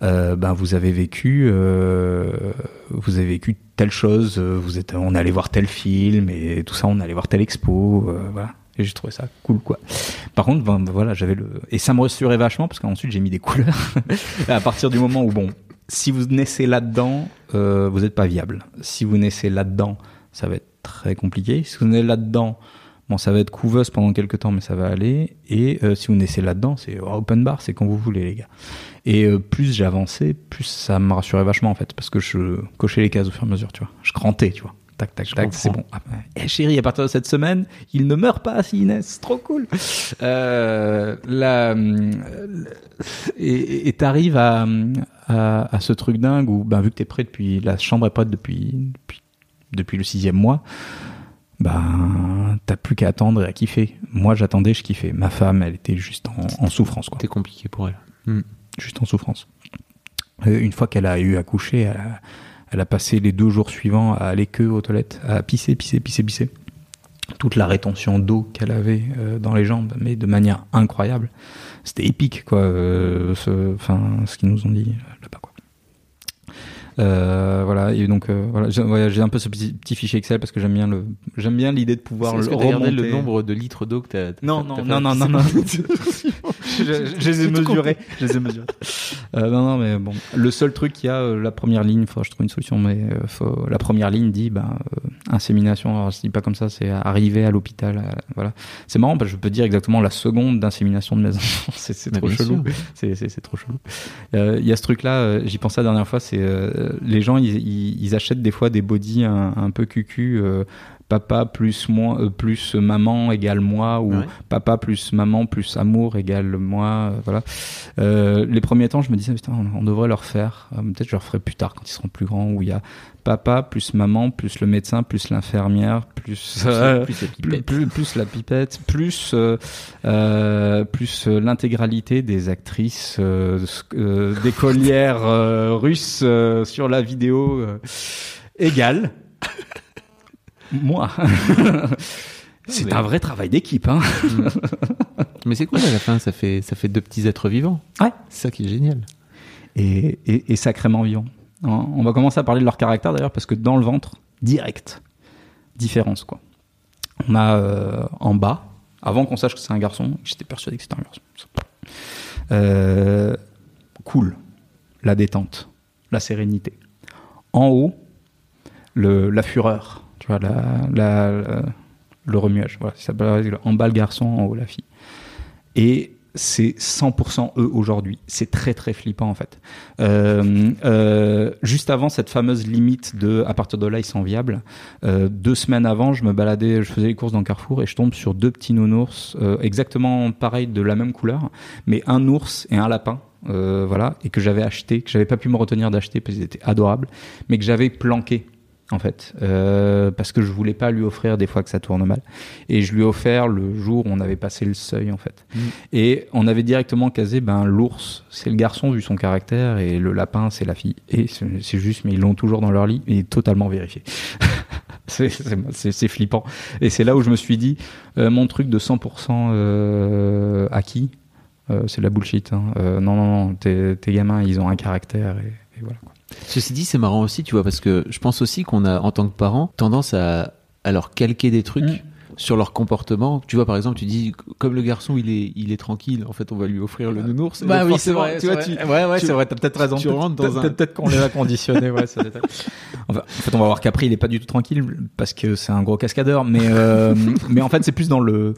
euh, ben, vous avez vécu, euh, vous avez vécu telle chose, euh, vous êtes, on allait voir tel film et tout ça, on allait voir telle expo, voilà. Et j'ai trouvé ça cool, quoi. Par contre, ben, ben, voilà, j'avais le et ça me rassurait vachement parce qu'ensuite j'ai mis des couleurs. à partir du moment où bon, si vous naissez là-dedans, vous n'êtes pas viable. Si vous naissez là-dedans, ça va être très compliqué. Si vous naissez là-dedans, bon, ça va être couveuse pendant quelques temps, mais ça va aller. Et euh, si vous naissez là-dedans, c'est open bar, c'est quand vous voulez, les gars. Et euh, plus j'avançais, plus ça me rassurait vachement en fait, parce que je cochais les cases au fur et à mesure, tu vois. Je crantais, tu vois. Tac, tac, tac, c'est bon. Ah, eh, chérie, à partir de cette semaine, il ne meurt pas s'il naît, c'est trop cool. Euh, la, et et t'arrives à, à, à ce truc dingue où, ben, vu que t'es prêt depuis, la chambre est prête depuis, depuis, depuis le sixième mois, ben, t'as plus qu'à attendre et à kiffer. Moi, j'attendais, je kiffais. Ma femme, elle était juste en, en souffrance. C'était compliqué pour elle. Juste en souffrance. Euh, Une fois qu'elle a eu à coucher, elle a, elle a passé les deux jours suivants à aller que aux toilettes, à pisser, pisser, pisser, pisser. Toute la rétention d'eau qu'elle avait euh, dans les jambes, mais de manière incroyable. C'était épique, quoi. euh, ce, enfin, ce qu'ils nous ont dit là-bas, quoi. Euh, voilà et donc euh, voilà j'ai ouais, un peu ce petit, petit fichier Excel parce que j'aime bien le j'aime bien l'idée de pouvoir le que remonter. le nombre de litres d'eau que t'as Non, non, non, non, non, non. Je, je les ai mesurés. Je les ai mesurés. Euh, non, non, mais bon. Le seul truc qu'il y a, euh, la première ligne, faut que je trouve une solution, mais euh, faut, la première ligne dit, ben, euh, insémination. Alors, je dis pas comme ça, c'est arriver à l'hôpital. euh, voilà. C'est marrant parce que je peux dire exactement la seconde d'insémination de mes enfants. c'est trop chelou. C'est trop chelou. Euh, Il y a ce truc-là, euh, j'y pensais la dernière fois, c'est euh, les gens, ils, ils, ils achètent des fois des bodies un, un peu cucu. Papa plus moi, euh, plus maman égale moi, ou Ouais. papa plus maman plus amour égale moi. euh, voilà. Euh, les premiers temps, je me disais, putain, on, on devrait leur faire. euh, Peut-être je leur ferai plus tard quand ils seront plus grands, où il y a papa plus maman plus le médecin plus l'infirmière plus euh, Plus la plus, pipette. plus- plus la pipette, plus euh, euh, plus euh, l'intégralité des actrices d'écolières euh, russes euh, sur la vidéo euh, égale moi. C'est Mais- un vrai travail d'équipe, hein. Mais c'est cool à la fin, ça fait, ça fait deux petits êtres vivants. Ouais. C'est ça qui est génial. et, et, et sacrément vivants. Hein, On va commencer à parler de leur caractère d'ailleurs parce que dans le ventre, direct, différence quoi. On a euh, en bas, avant qu'on sache que c'est un garçon, j'étais persuadé que c'était un garçon. Euh, cool, la détente, la sérénité. En haut, le, la fureur, vois, la, la- le remuage. Voilà, ça en bas le garçon, en haut la fille. Et c'est 100% eux aujourd'hui. C'est très très flippant en fait. Euh, euh, juste avant cette fameuse limite de à partir de là ils sont viables, euh, deux semaines avant je me baladais, je faisais les courses dans Carrefour et je tombe sur deux petits nounours exactement pareil de la même couleur, mais un ours et un lapin. Voilà, et que j'avais acheté, que j'avais pas pu me retenir d'acheter parce qu'ils étaient adorables, mais que j'avais planqué en fait, euh, parce que je voulais pas lui offrir des fois que ça tourne mal. Et je lui ai offert le jour où on avait passé le seuil en fait. Et on avait directement casé, ben l'ours c'est le garçon vu son caractère et le lapin c'est la fille. Et c'est juste, mais ils l'ont toujours dans leur lit et totalement vérifié. C'est- flippant. Et c'est là où je me suis dit, euh, mon truc de 100% euh, acquis, c'est de la bullshit. hein. Non, non, non, tes, tes gamins, ils ont un caractère et, et voilà. quoi. Ceci dit, c'est marrant aussi, tu vois, parce que je pense aussi qu'on a, en tant que parents, tendance à, à leur calquer des trucs. Mm. Sur leur comportement, tu vois par exemple, tu dis comme le garçon il est il est tranquille, en fait on va lui offrir le nounours. Bah oui, c'est vrai. Tu vois, tu, ouais, ouais, c'est vrai. T'as peut-être raison. tu rentres dans un- peut- Peut-être qu'on les a conditionnés. Ouais, ça en fait, on va voir qu'après il est pas du tout tranquille parce que c'est un gros cascadeur. Mais euh, mais en fait, c'est plus dans le.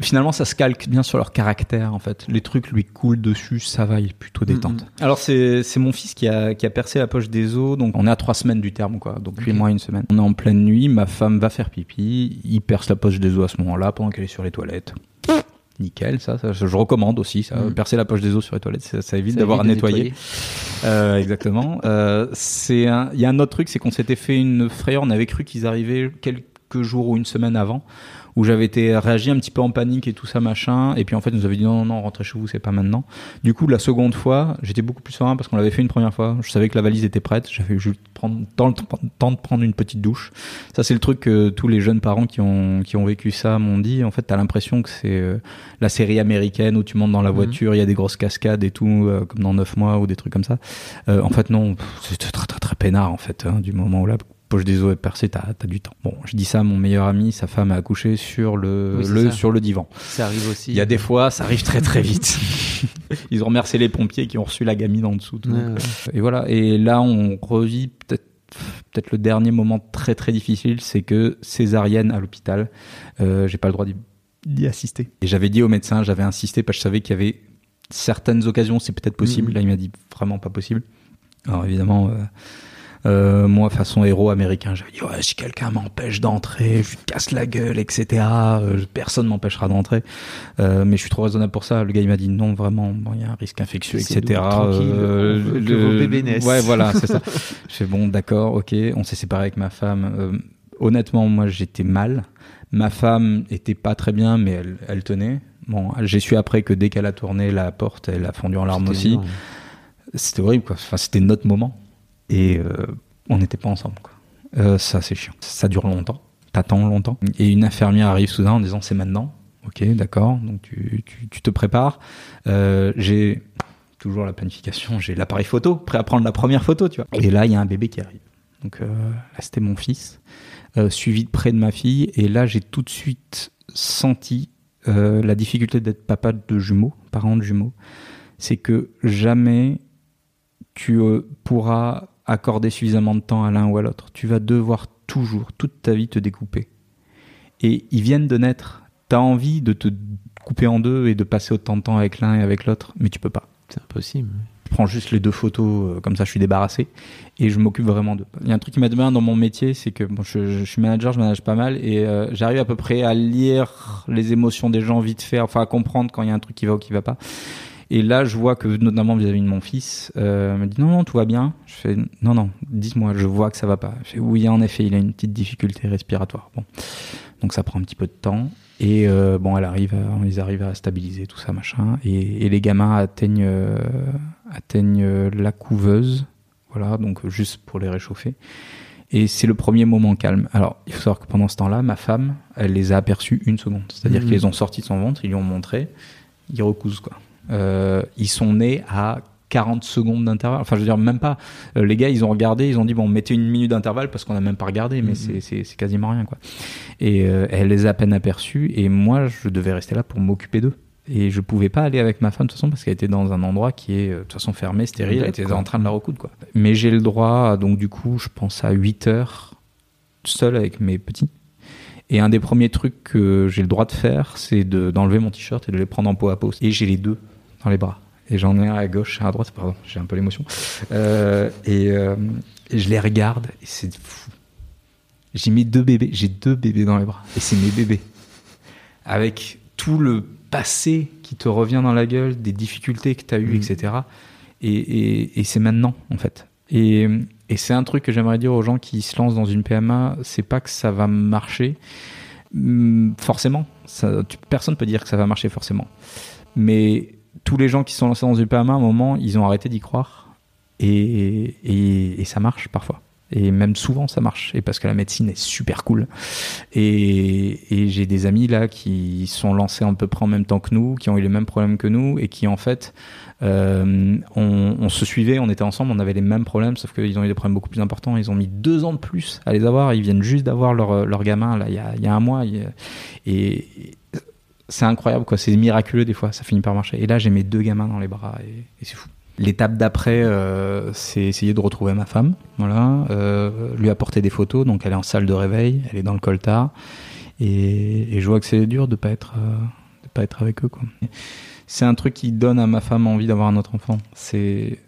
Finalement, ça se calque bien sur leur caractère. En fait, les trucs lui coulent dessus, ça va, il est plutôt détente. Alors c'est mon fils qui a qui a percé la poche des os. Donc on est à trois semaines du terme, quoi. Donc huit mois, une semaine. On est en pleine nuit. Ma femme va faire pipi. Il perce la poche des os à ce moment-là pendant qu'elle est sur les toilettes. Nickel, ça, ça, je recommande aussi. Ça, Mm. percer la poche des os sur les toilettes, ça, ça évite d'avoir à nettoyer. Euh, exactement. Euh, c'est il y a un autre truc, c'est qu'on s'était fait une frayeur. On avait cru qu'ils arrivaient quelques jours ou une semaine avant, où j'avais été réagi un petit peu en panique et tout ça machin. Et puis en fait, nous avait dit non, non, non, rentrez chez vous, c'est pas maintenant. Du coup, la seconde fois, j'étais beaucoup plus serein parce qu'on l'avait fait une première fois. Je savais que la valise était prête. J'avais juste prendre le temps de prendre une petite douche. Ça, c'est le truc que tous les jeunes parents qui ont qui ont vécu ça m'ont dit. En fait, t'as l'impression que c'est euh, la série américaine où tu montes dans la voiture, il y a des grosses cascades et tout, euh, comme dans 9 mois ou des trucs comme ça. Euh, en fait, non, c'était très très très peinard en fait. hein, du moment où la poche des os est percée, t'as as du temps. Bon, je dis ça à mon meilleur ami, sa femme a accouché sur le, Oui, le sur le divan. Ça arrive aussi. Il y a des fois, ça arrive très très vite. Ils ont remercié les pompiers qui ont reçu la gamine en dessous. tout. Ouais, ouais. Et voilà. Et là, on revit peut-être peut-être le dernier moment très très difficile, c'est que césarienne à l'hôpital, euh, j'ai pas le droit d'y- assister. Et j'avais dit au médecin, j'avais insisté parce que je savais qu'il y avait certaines occasions, c'est peut-être possible. Mhm. Là, il m'a dit vraiment pas possible. Alors évidemment. euh, euh, moi, façon héros américain, j'avais dit ouais, si quelqu'un m'empêche d'entrer, je lui casse la gueule, etc. euh, personne m'empêchera d'entrer. Euh, mais je suis trop raisonnable pour ça. Le gars il m'a dit non, vraiment, bon, il y a un risque infectieux, etc. tranquille, on veut que vos bébés naissent. Ouais, voilà, c'est ça. je fais bon, d'accord, ok. On s'est séparé avec ma femme. Euh, honnêtement, moi, j'étais mal. Ma femme était pas très bien, mais elle, elle tenait. Bon, j'ai su après que dès qu'elle a tourné la porte, elle a fondu en larmes aussi. C'était horrible, quoi. Enfin, c'était notre moment. Et euh, on n'était pas ensemble. Euh, ça, c'est chiant. Ça dure longtemps. T'attends longtemps. Et une infirmière arrive soudain en disant c'est maintenant. Ok, d'accord. Donc tu, tu, tu te prépares. Euh, j'ai toujours la planification. J'ai l'appareil photo, prêt à prendre la première photo, tu vois. Et là, il y a un bébé qui arrive. Donc là, c'était mon fils, suivi de près de ma fille. Et là, j'ai tout de suite senti la difficulté d'être papa de jumeaux, parent de jumeaux. C'est que jamais tu pourras accorder suffisamment de temps à l'un ou à l'autre. Tu vas devoir toujours, toute ta vie, te découper. Et ils viennent de naître. Tu as envie de te couper en deux et de passer autant de temps avec l'un et avec l'autre, mais tu peux pas. C'est impossible. Je prends juste les deux photos, euh, comme ça je suis débarrassé, et je m'occupe vraiment d'eux. Il y a un truc qui m'a demandé dans mon métier, c'est que bon, je, je suis manager, je manage pas mal, et euh, j'arrive à peu près à lire les émotions des gens vite fait, enfin à comprendre quand il y a un truc qui va ou qui va pas. Et là, je vois que, notamment vis-à-vis de mon fils, euh, me dit non, non, tout va bien. Je fais non, non, dis-moi, je vois que ça va pas. Je fais oui, en effet, il a une petite difficulté respiratoire. Bon, donc ça prend un petit peu de temps. Et euh, bon, elle arrive, à- on les arrive à stabiliser tout ça, machin. Et, et les gamins atteignent, euh, atteignent euh, la couveuse, voilà, donc euh, juste pour les réchauffer. Et c'est le premier moment calme. Alors, il faut savoir que pendant ce temps-là, ma femme, elle les a aperçus une seconde. C'est-à-dire Mhm. qu'ils les ont sortis de son ventre, ils lui ont montré, ils recousent quoi. Euh, ils sont nés à 40 secondes d'intervalle. Enfin, je veux dire, même pas. Euh, les gars, ils ont regardé, ils ont dit, bon, mettez une minute d'intervalle parce qu'on n'a même pas regardé, mais Mhm. c'est- quasiment rien, quoi. Et euh, elle les a à peine aperçus, et moi, je devais rester là pour m'occuper d'eux. Et je pouvais pas aller avec ma femme, de toute façon, parce qu'elle était dans un endroit qui est, euh, de toute façon, fermé, stérile, elle était en train de la recoudre, quoi. Mais j'ai le droit, donc, du coup, je pense à 8 heures, seul avec mes petits. Et un des premiers trucs que j'ai le droit de faire, c'est de- d'enlever mon t-shirt et de les prendre en peau à peau. Et j'ai les deux dans les bras. Et j'en ai un à gauche, un à droite, pardon, j'ai un peu l'émotion. Euh, et, euh, et je les regarde, et c'est fou. J'ai mis deux bébés, j'ai deux bébés dans les bras, et c'est mes bébés. Avec tout le passé qui te revient dans la gueule, des difficultés que tu as eues, Mhm. etc. Et, et- et c'est maintenant, en fait. Et, et c'est un truc que j'aimerais dire aux gens qui se lancent dans une PMA, c'est pas que ça va marcher, Hum, forcément. Ça, tu- personne peut dire que ça va marcher forcément. Mais tous les gens qui sont lancés dans une PMA, à un moment, ils ont arrêté d'y croire. Et, et, et ça marche parfois. Et même souvent, ça marche. Et parce que la médecine est super cool. Et, et j'ai des amis là qui sont lancés à peu près en même temps que nous, qui ont eu les mêmes problèmes que nous, et qui en fait, euh, on, on se suivait, on était ensemble, on avait les mêmes problèmes, sauf qu'ils ont eu des problèmes beaucoup plus importants. Ils ont mis deux ans de plus à les avoir. Ils viennent juste d'avoir leur, leur gamin là, il y a, il y a un mois. Et c'est incroyable, quoi. C'est miraculeux des fois. Ça finit par marcher. Et là, j'ai mes deux gamins dans les bras et, c'est fou. L'étape d'après, euh, c'est essayer de retrouver ma femme, euh, lui apporter des photos. Donc, elle est en salle de réveil, elle est dans le coltard, et, je vois que c'est dur de pas être, euh, de pas être avec eux. C'est un truc qui donne à ma femme envie d'avoir un autre enfant. C'est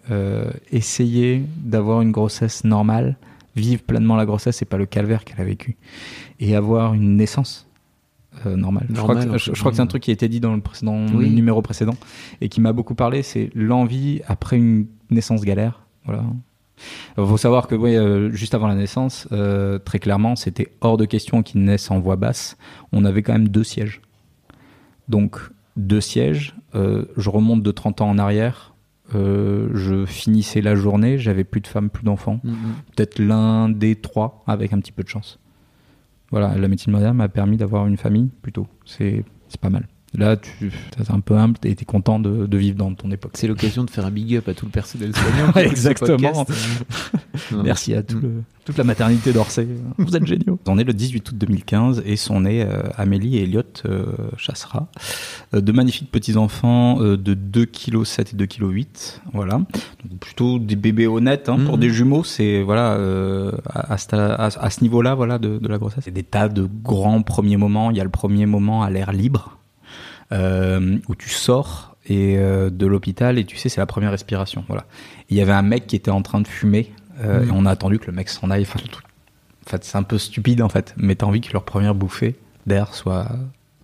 essayer d'avoir une grossesse normale, vivre pleinement la grossesse et pas le calvaire qu'elle a vécu, et avoir une naissance euh, normale. je, crois Normale, que, je- crois que c'est un truc qui a été dit dans le, précédent, Oui. le numéro précédent et qui m'a beaucoup parlé, c'est l'envie après une naissance galère. Voilà. Il faut savoir que oui, euh, juste avant la naissance, euh, très clairement, c'était hors de question qu'ils naissent en voix basse. On avait quand même deux sièges. Donc, deux sièges. je remonte de 30 ans en arrière. euh, je finissais la journée, j'avais plus de femmes, plus d'enfants. Mhm. Peut-être l'un des trois avec un petit peu de chance. Voilà, la médecine moderne m'a permis d'avoir une famille plutôt. C'est pas mal. Là, tu es un peu humble et t'es content de, de vivre dans ton époque. C'est l'occasion de faire un big up à tout le personnel soignant. Ouais, exactement. Non, Merci à tout le- toute la maternité d'Orsay. Vous êtes géniaux. On est le 18 août 2015 et sont nés euh, Amélie et Elliot euh, Chassera. Euh, de magnifiques petits-enfants euh, de 2 kg 7 et 2 kg 8. Voilà. Donc, plutôt des bébés honnêtes. Hein, Pour Mhm. des jumeaux, c'est voilà euh, à, à ce- à- à ce niveau-là voilà, de, de la grossesse. C'est des tas de grands premiers moments. Il y a le premier moment à l'air libre euh, où tu sors et euh, de l'hôpital et tu sais c'est la première respiration voilà. Il y avait un mec qui était en train de fumer euh, et on a attendu que le mec s'en aille. Enfin, le truc en fait c'est un peu stupide en fait mais t'as envie que leur première bouffée d'air soit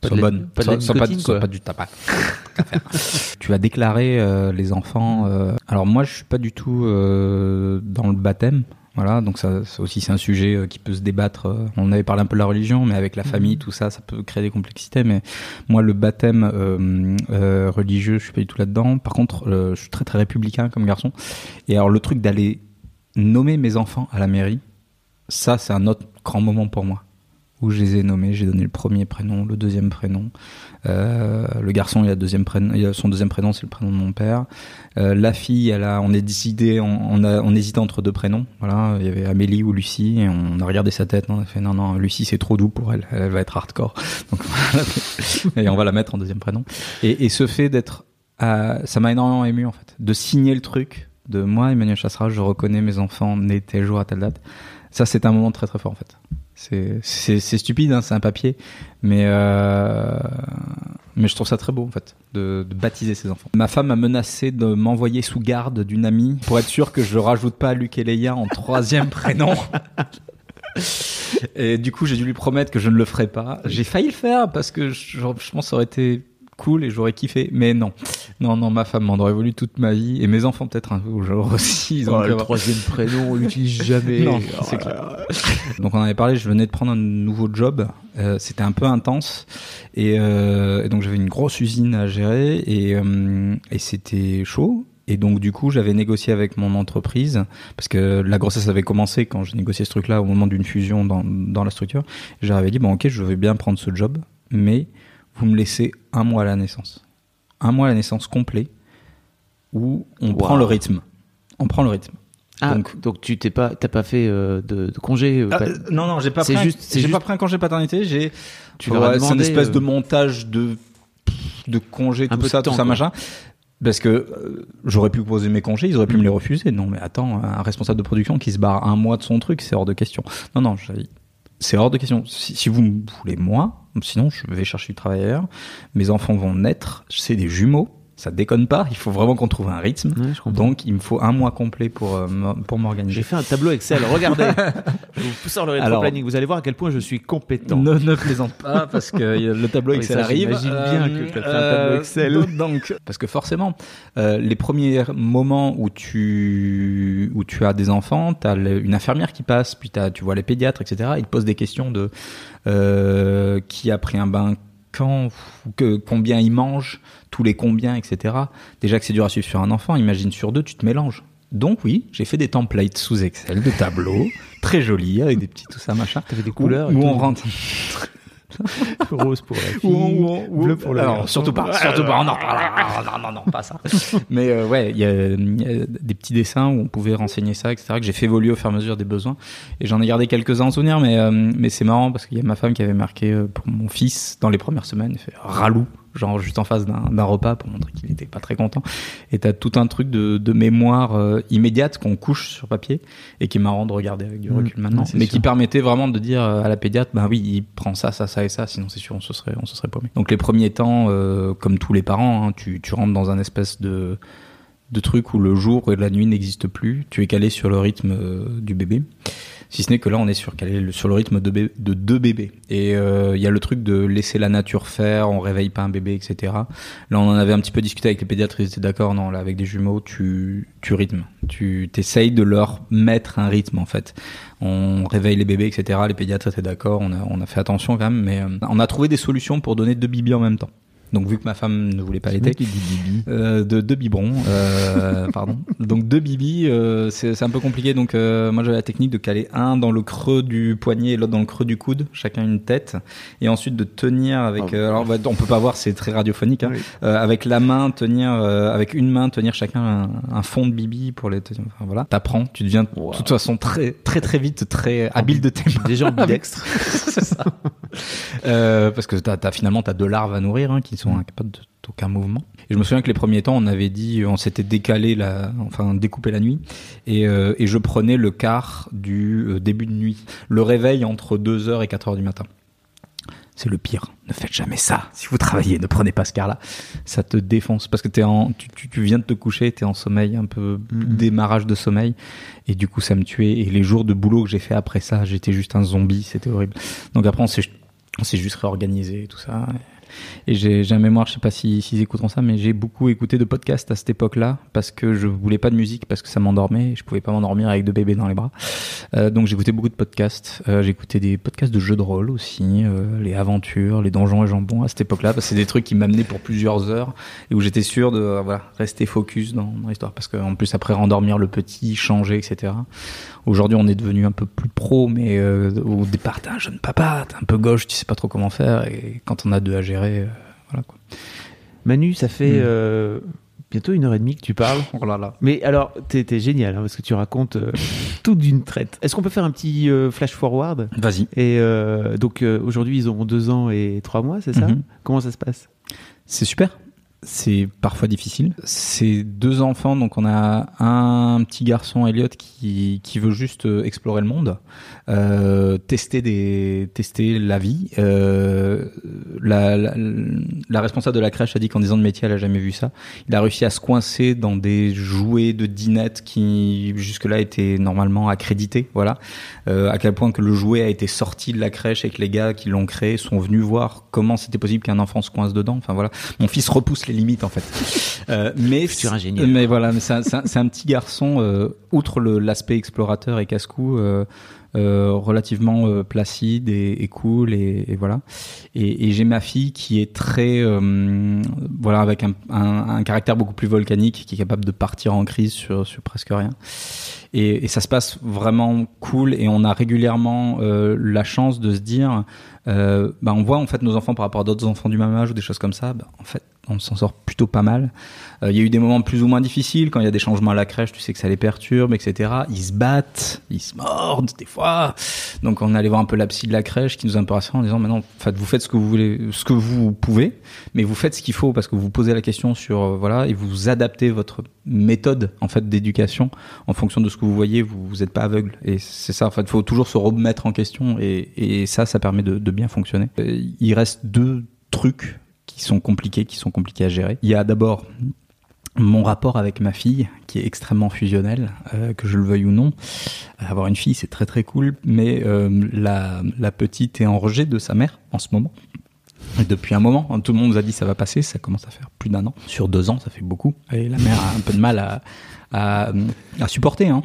Pas bonne. pas soit, soit pas, soit du tabac. Tu as déclaré euh, les enfants euh, alors moi je suis pas du tout euh, dans le baptême voilà, donc ça, ça aussi c'est un sujet euh, qui peut se débattre. euh, On avait parlé un peu de la religion, mais avec la famille, tout ça, ça peut créer des complexités. Mais moi, le baptême euh, euh, religieux, je suis pas du tout là-dedans. Par contre, euh, je suis très très républicain comme garçon. Et alors le truc d'aller nommer mes enfants à la mairie, ça c'est un autre grand moment pour moi. Où je les ai nommés, j'ai donné le premier prénom, le deuxième prénom. Euh, le garçon, il a, deuxième prénom, son deuxième prénom, c'est le prénom de mon père. Euh, la fille, elle a, on est décidé, on, on hésitait entre deux prénoms. Voilà, il y avait Amélie ou Lucie, et on a regardé sa tête, on a fait non non, Lucie c'est trop doux pour elle, elle va être hardcore. Donc et on va la mettre en deuxième prénom. Et, ce fait d'être, euh, ça m'a énormément ému en fait, de signer le truc de moi, Emmanuel Chassera, je reconnais mes enfants nés tel jour à telle date. Ça c'est un moment très très fort en fait. C'est stupide, hein, c'est un papier, mais euh, mais je trouve ça très beau en fait de, de baptiser ses enfants. Ma femme m'a menacé de m'envoyer sous garde d'une amie pour être sûr que je rajoute pas Luc et Leia en troisième prénom. Et du coup, j'ai dû lui promettre que je ne le ferai pas. J'ai failli le faire parce que je, je pense que ça aurait été cool et j'aurais kiffé. Mais non, non, non, ma femme m'en aurait voulu toute ma vie et mes enfants peut-être un jour aussi. Ils ont Oh, le troisième prénom, on l'utilise jamais. Non, Oh c'est clair. Donc on en avait parlé, je venais de prendre un nouveau job, euh, c'était un peu intense et, euh, et donc j'avais une grosse usine à gérer et, euh, et c'était chaud. Et donc du coup j'avais négocié avec mon entreprise parce que la grossesse avait commencé quand j'ai négocié ce truc-là au moment d'une fusion dans, dans la structure. J'avais dit bon ok je vais bien prendre ce job, mais vous me laissez un mois à la naissance, un mois à la naissance complet où on Wow. prend le rythme, on prend le rythme. Ah, Donc- donc, tu t'es pas, t'as pas fait euh, de, de congé. euh, Ah, pas- euh, non, non, j'ai pas pris. un- juste- j'ai juste- pas pris un congé paternité. J'ai. Tu Ouais, C'est une espèce euh, de montage de de congé, un tout ça, temps, tout ça, quoi. machin. Parce que j'aurais pu poser mes congés, ils auraient pu me les refuser. Non, mais attends, un responsable de production qui se barre un mois de son truc, c'est hors de question. Non, non, c'est hors de question. Si, si vous me voulez moi, sinon je vais chercher du travail ailleurs. Mes enfants vont naître, c'est des jumeaux. Ça déconne pas. Il faut vraiment qu'on trouve un rythme. Ouais, je comprends. Donc, il me faut un mois complet pour euh, pour m'organiser. J'ai fait un tableau Excel. Regardez. je vous sors le Alors- rétro-planning. Vous allez voir à quel point je suis compétent. Ne, ne plaisante pas parce que le tableau Oui, Excel ça, arrive. j'imagine bien que t'as fait un tableau Excel. donc- parce que forcément, euh, les premiers moments où tu où tu as des enfants, tu as une infirmière qui passe, puis t'as- tu vois les pédiatres, etc. Ils te posent des questions de euh, qui a pris un bain quand, que, combien il mange, tous les combien, etc. Déjà que c'est dur à suivre sur un enfant, imagine sur deux, tu te mélanges. Donc oui, j'ai fait des templates sous Excel de tableaux, très jolis, avec des petits tout ça, machin. T'avais des Où- couleurs et où tout. on rentre. Rose pour la fille, Ou on- ou on- bleu pour le garçon. surtout pas, surtout pas. Non, non, non, non, non, pas ça. Mais euh, ouais, il y, a il y a des petits dessins où on pouvait renseigner ça, etc. Que j'ai fait évoluer au fur et à mesure des besoins. Et j'en ai gardé quelques-uns en souvenir, mais euh, mais c'est marrant parce qu'il y a ma femme qui avait marqué euh, pour mon fils dans les premières semaines, il fait ralou, genre juste en face d'un repas pour montrer qu'il était pas très content. Et t'as tout un truc de, de mémoire euh, immédiate qu'on couche sur papier et qui est marrant de regarder avec du Mmh. recul maintenant, mais sûr. qui permettait vraiment de dire euh, à la pédiatre, ben oui, il prend ça, ça, ça et ça, sinon c'est sûr on se serait, on se serait paumé. Donc les premiers temps, euh, comme tous les parents, hein, tu, tu rentres dans un espèce de de truc où le jour et la nuit n'existent plus. Tu es calé sur le rythme euh, du bébé. Si ce n'est que là, on est sur, calé sur le rythme de, deux bébés. Et euh, il y a le truc de laisser la nature faire, on réveille pas un bébé, etc. Là, on en avait un petit peu discuté avec les pédiatres, ils étaient d'accord, non, là, avec des jumeaux, tu, rythmes. Tu t'essayes de leur mettre un rythme, en fait. On réveille les bébés, etc. Les pédiatres étaient d'accord, on a, fait attention quand même, mais euh, on a trouvé des solutions pour donner deux bibis en même temps. Donc vu que ma femme ne voulait pas bibi. euh, de deux biberons, euh, pardon. Donc deux bibis, euh, c'est un peu compliqué. Donc euh, moi j'avais la technique de caler un dans le creux du poignet et l'autre dans le creux du coude, chacun une tête, et ensuite de tenir avec. euh, alors on peut pas voir, c'est très radiophonique. Hein, Oui. euh, avec la main tenir, euh, avec une main tenir chacun un, un fond de bibi pour les. tenir. Enfin, voilà, t'apprends, tu deviens de Wow. toute façon très très très vite très habile de tes mains. Déjà ambidextre. c'est ça. Euh, parce que t'as, t'as, finalement t'as deux larves à nourrir hein, qui sont incapables de- d'aucun mouvement. Et je me souviens que les premiers temps on avait dit, on s'était décalé la, enfin découpé la nuit, et, euh, et je prenais le quart du euh, début de nuit, le réveil entre 2h et 4h du matin. C'est le pire. Ne faites jamais ça. Si vous travaillez, ne prenez pas ce quart-là. Ça te défonce parce que t'es en, tu, tu, tu viens de te coucher, t'es en sommeil, un peu Mhm. démarrage de sommeil. Et du coup, ça me tuait. Et les jours de boulot que j'ai fait après ça, j'étais juste un zombie. C'était horrible. Donc après, on s'est, on s'est juste réorganisé et tout ça. Et j'ai, j'ai un mémoire, je sais pas si, s'ils écouteront ça, mais j'ai beaucoup écouté de podcasts à cette époque-là parce que je voulais pas de musique parce que ça m'endormait et je pouvais pas m'endormir avec deux bébés dans les bras. Euh, donc j'écoutais beaucoup de podcasts. Euh, j'écoutais des podcasts de jeux de rôle aussi, euh, les aventures, les donjons et jambons à cette époque-là parce que c'est des trucs qui m'amenaient pour plusieurs heures et où j'étais sûr de euh, voilà rester focus dans, dans l'histoire parce qu'en plus après rendormir le petit, changer, etc. Aujourd'hui on est devenu un peu plus pro, mais euh, au départ t'es un jeune papa, t'es un peu gauche, tu sais pas trop comment faire et quand on a deux à gérer, euh, voilà quoi. Manu, ça fait Mm. euh, bientôt une heure et demie que tu parles. Oh là là. Mais alors, t'es t'es génial hein, parce que tu racontes euh, tout d'une traite. Est-ce qu'on peut faire un petit euh, flash forward? Vas-y. Et euh, donc euh, aujourd'hui, ils ont deux ans et trois mois, c'est ça? Mhm. Comment ça se passe? C'est super. C'est parfois difficile. C'est deux enfants, donc on a un petit garçon, Elliot, qui, qui veut juste euh, explorer le monde, euh, tester des, tester la vie. Euh, la, responsable de la crèche a dit qu'en 10 ans de métier, elle a jamais vu ça. Il a réussi à se coincer dans des jouets de dinette qui jusque-là étaient normalement accrédités. Voilà. À quel point que le jouet a été sorti de la crèche et que les gars qui l'ont créé sont venus voir comment c'était possible qu'un enfant se coince dedans. Enfin voilà, mon fils repousse les limites en fait. Euh, mais Futur ingénieur. Mais voilà, mais c'est un, petit garçon. euh, outre l'aspect explorateur et casse-cou. euh, relativement euh, placide et, et cool et, et voilà et, et j'ai ma fille qui est très euh, voilà avec un, un, un caractère beaucoup plus volcanique qui est capable de partir en crise sur, sur presque rien et, ça se passe vraiment cool et on a régulièrement la chance de se dire bah on voit en fait nos enfants par rapport à d'autres enfants du même âge ou des choses comme ça bah, en fait on s'en sort plutôt pas mal. Euh, il y a eu des moments plus ou moins difficiles quand il y a des changements à la crèche tu sais que ça les perturbe etc ils se battent ils se mordent des fois. Donc on allait voir un peu la de la crèche qui nous a un peu rassuré en disant maintenant vous faites ce que vous voulez ce que vous pouvez mais vous faites ce qu'il faut parce que vous posez la question sur euh, voilà et vous adaptez votre méthode en fait d'éducation en fonction de ce que vous voyez. Vous vous êtes pas aveugle. Et c'est ça en fait il faut toujours se remettre en question et, ça ça permet de, de bien fonctionner. Euh, il reste deux trucs qui sont compliqués qui sont compliqués à gérer il y a d'abord mon rapport avec ma fille, qui est extrêmement fusionnel, euh, que je le veuille ou non. Avoir une fille, c'est très très cool, mais euh, la, la petite est en rejet de sa mère en ce moment. Et depuis un moment, tout le monde nous a dit ça va passer, ça commence à faire plus d'un an. Sur deux ans, ça fait beaucoup. Et la mère a un peu de mal à, à, à supporter hein,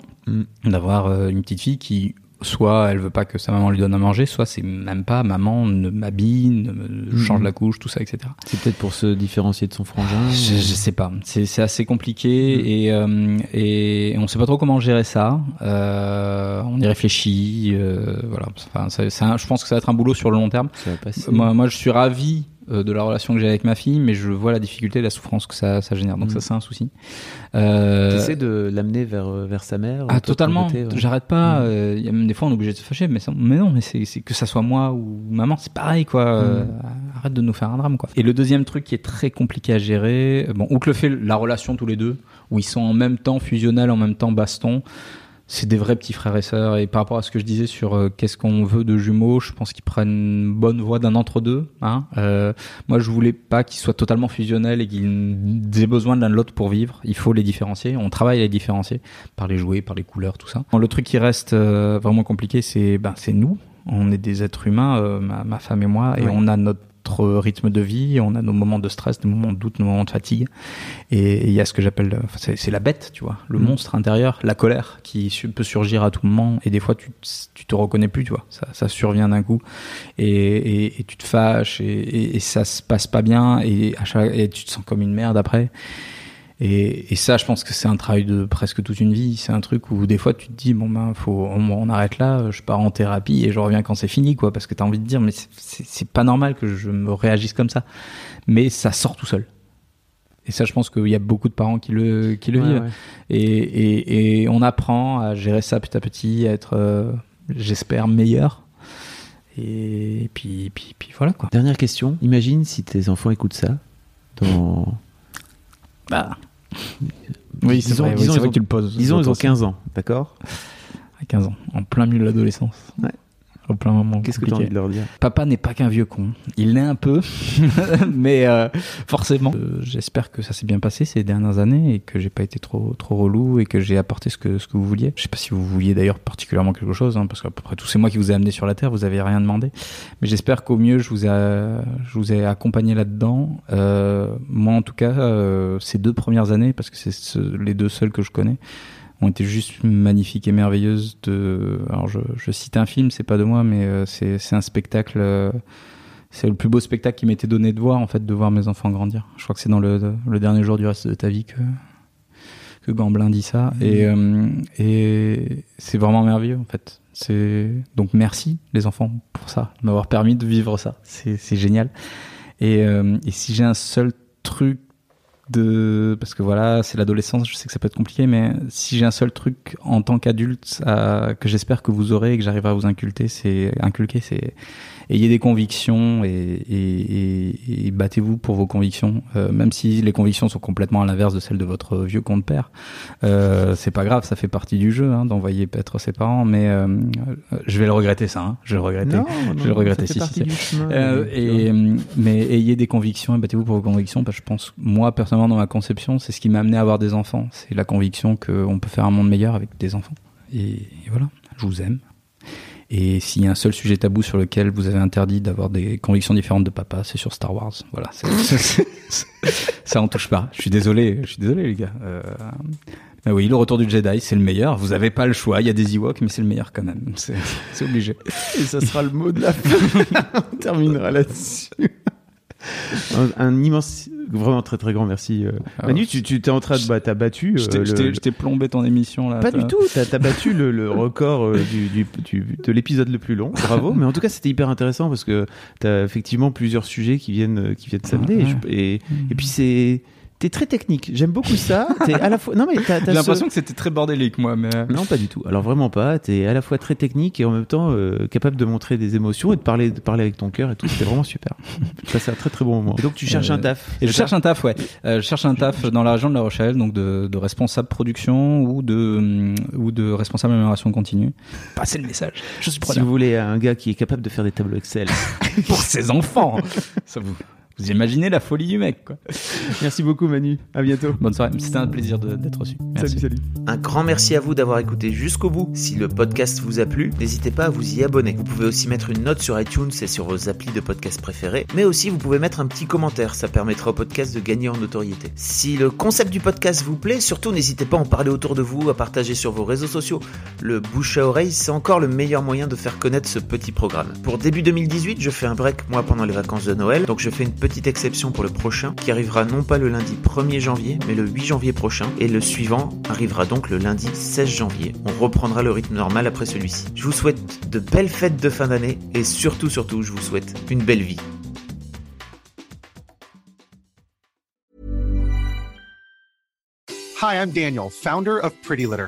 d'avoir euh, une petite fille qui soit elle veut pas que sa maman lui donne à manger, soit c'est même pas maman ne m'habille, ne me change la couche, tout ça, etc. C'est peut-être pour se différencier de son frangin. Je, je sais pas. C'est c'est assez compliqué et, euh, et on sait pas trop comment gérer ça. Euh, on y réfléchit. euh, voilà. Enfin, c'est- c'est un- je pense que ça va être un boulot sur le long terme. Ça va passer. Moi, moi, je suis ravi de la relation que j'ai avec ma fille, mais je vois la difficulté la souffrance que ça, ça génère. Donc Mm. ça, c'est un souci. Euh, T'essaies de l'amener vers, vers sa mère ah totalement. ouais. J'arrête pas. Mm. euh, Il y a même des fois on est obligé de se fâcher, mais, ça- mais non, mais c'est que ça soit moi ou maman, c'est pareil quoi. Euh, Mm. arrête de nous faire un drame quoi. Et le deuxième truc qui est très compliqué à gérer, euh, bon, outre le fait la relation tous les deux, où ils sont en même temps fusionnels, en même temps baston. C'est des vrais petits frères et sœurs. Et par rapport à ce que je disais sur euh, qu'est-ce qu'on veut de jumeaux, je pense qu'ils prennent une bonne voie d'un entre-deux. Hein. Euh, moi, je voulais pas qu'ils soient totalement fusionnels et qu'ils aient besoin de l'un de l'autre pour vivre. Il faut les différencier. On travaille à les différencier par les jouets, par les couleurs, tout ça. Le truc qui reste euh, vraiment compliqué, c'est ben, c'est nous. On est des êtres humains, euh, ma, ma femme et moi, et on a notre notre rythme de vie, on a nos moments de stress, nos moments de doute, nos moments de fatigue. Et il y a ce que j'appelle, enfin, c'est, la bête, tu vois, le Mm. monstre intérieur, la colère qui su- peut surgir à tout moment. Et des fois, tu, tu te reconnais plus, tu vois, ça, ça survient d'un coup. Et, et, et tu te fâches et, et, et ça se passe pas bien et, à chaque, et tu te sens comme une merde après. Et, et ça, je pense que c'est un travail de presque toute une vie. C'est un truc où des fois tu te dis bon ben faut on, on arrête là, je pars en thérapie et je reviens quand c'est fini quoi, parce que t'as envie de dire mais c'est- pas normal que je me réagisse comme ça. Mais ça sort tout seul. Et ça, je pense qu'il y a beaucoup de parents qui le qui le Ouais, vivent. ouais. Et, et, et on apprend à gérer ça petit à petit, à être, euh, j'espère, meilleur. Et puis, puis, puis voilà quoi. Dernière question. Imagine si tes enfants écoutent ça dans. Bah. Oui, c'est Disons- vrai, oui, ils vrai ont- que tu le poses. Disons, ils ont Autant, 15 ans, d'accord? À 15 ans, en plein milieu de l'adolescence. Ouais. Au plein moment. Qu'est-ce que tu as envie de leur dire? Papa n'est pas qu'un vieux con. Il l'est un peu, mais euh, forcément. Euh, J'espère que ça s'est bien passé ces dernières années et que j'ai pas été trop trop relou et que j'ai apporté ce que ce que vous vouliez. Je sais pas si vous vouliez d'ailleurs particulièrement quelque chose, hein, parce qu'après tout c'est moi qui vous ai amené sur la terre, vous avez rien demandé. Mais j'espère qu'au mieux je vous ai je vous ai accompagné là-dedans. Euh, moi en tout cas, euh, ces deux premières années, parce que c'est ce- les deux seules que je connais ont été juste magnifiques et merveilleuses. De, alors je, je cite un film, c'est pas de moi, mais euh, c'est c'est un spectacle. euh, c'est le plus beau spectacle qui m'était donné de voir, en fait, de voir mes enfants grandir. Je crois que c'est dans le, le dernier jour du reste de ta vie que que Gamblin dit ça. Et, euh, et c'est vraiment merveilleux, en fait. C'est donc merci les enfants pour ça, de m'avoir permis de vivre ça. C'est c'est génial. Et, euh, et si j'ai un seul truc de parce que voilà c'est l'adolescence je sais que ça peut être compliqué mais si j'ai un seul truc en tant qu'adulte à- que j'espère que vous aurez et que j'arriverai à vous inculquer c'est inculquer c'est ayez des convictions et, et, et- et battez-vous pour vos convictions. Euh, même si les convictions sont complètement à l'inverse de celles de votre vieux compte père euh, c'est pas grave ça fait partie du jeu hein, d'envoyer peut-être ses parents mais euh, je vais le regretter ça hein, je vais le regretter. Je vais le regretter si, si, si. Euh, et, euh, mais ayez des convictions et battez-vous pour vos convictions parce que je pense, moi personnellement dans ma conception, c'est ce qui m'a amené à avoir des enfants. C'est la conviction qu'on peut faire un monde meilleur avec des enfants. Et, et voilà, je vous aime. Et s'il y a un seul sujet tabou sur lequel vous avez interdit d'avoir des convictions différentes de papa, c'est sur Star Wars. Voilà, ça on touche pas. Je suis désolé, je suis désolé les gars. Euh, mais oui, le retour du Jedi, c'est le meilleur. Vous avez pas le choix. Il y a des Ewoks, mais c'est le meilleur quand même. C'est obligé. Et ça sera le mot de la fin. On terminera là-dessus. Un, un immense, vraiment très très grand merci. euh. Ah, Manu, tu, tu t'es en train de, bah, t'as battu. Je euh, je t'ai plombé ton émission là. Pas du tout, t'as as battu le, le record euh, du, du, du- de l'épisode le plus long. Bravo, mais en tout cas c'était hyper intéressant parce que t'as effectivement plusieurs sujets qui viennent qui viennent s'amener et, je- et, et puis c'est t'es très technique. J'aime beaucoup ça. T'es à la fois non mais t'as, t'as J'ai ce- l'impression que c'était très bordélique moi, mais. non, pas du tout. Alors vraiment pas. T'es à la fois très technique et en même temps euh, capable de montrer des émotions et de parler, de parler avec ton cœur et tout. C'était vraiment super. Tu passais un très très bon moment. Et donc tu cherches Euh, un taf. Et je cherche un taf, ouais. Euh, je cherche un taf dans la région de La Rochelle, donc de, de responsable production ou de hum, ou de responsable amélioration continue. Passez le message. Je suis Si preneur vous voulez un gars qui est capable de faire des tableaux Excel. pour ses enfants. Ça vous vous imaginez la folie du mec, quoi. Merci beaucoup Manu. À bientôt. Bonne soirée. C'était un plaisir d'être reçu. Merci. salut. Un grand merci à vous d'avoir écouté jusqu'au bout. Si le podcast vous a plu, n'hésitez pas à vous y abonner. Vous pouvez aussi mettre une note sur iTunes et sur vos applis de podcast préférés. Mais aussi, vous pouvez mettre un petit commentaire. Ça permettra au podcast de gagner en notoriété. Si le concept du podcast vous plaît, surtout n'hésitez pas à en parler autour de vous, à partager sur vos réseaux sociaux. Le bouche à oreille, c'est encore le meilleur moyen de faire connaître ce petit programme. Pour début 2018, je fais un break moi pendant les vacances de Noël. Donc je fais une petite exception pour le prochain qui arrivera non pas le lundi 1er janvier, mais le 8 janvier prochain. Et le suivant arrivera donc le lundi 16 janvier. On reprendra le rythme normal après celui-ci. Je vous souhaite de belles fêtes de fin d'année et surtout, surtout, je vous souhaite une belle vie. Hi, I'm Daniel, founder of Pretty Litter.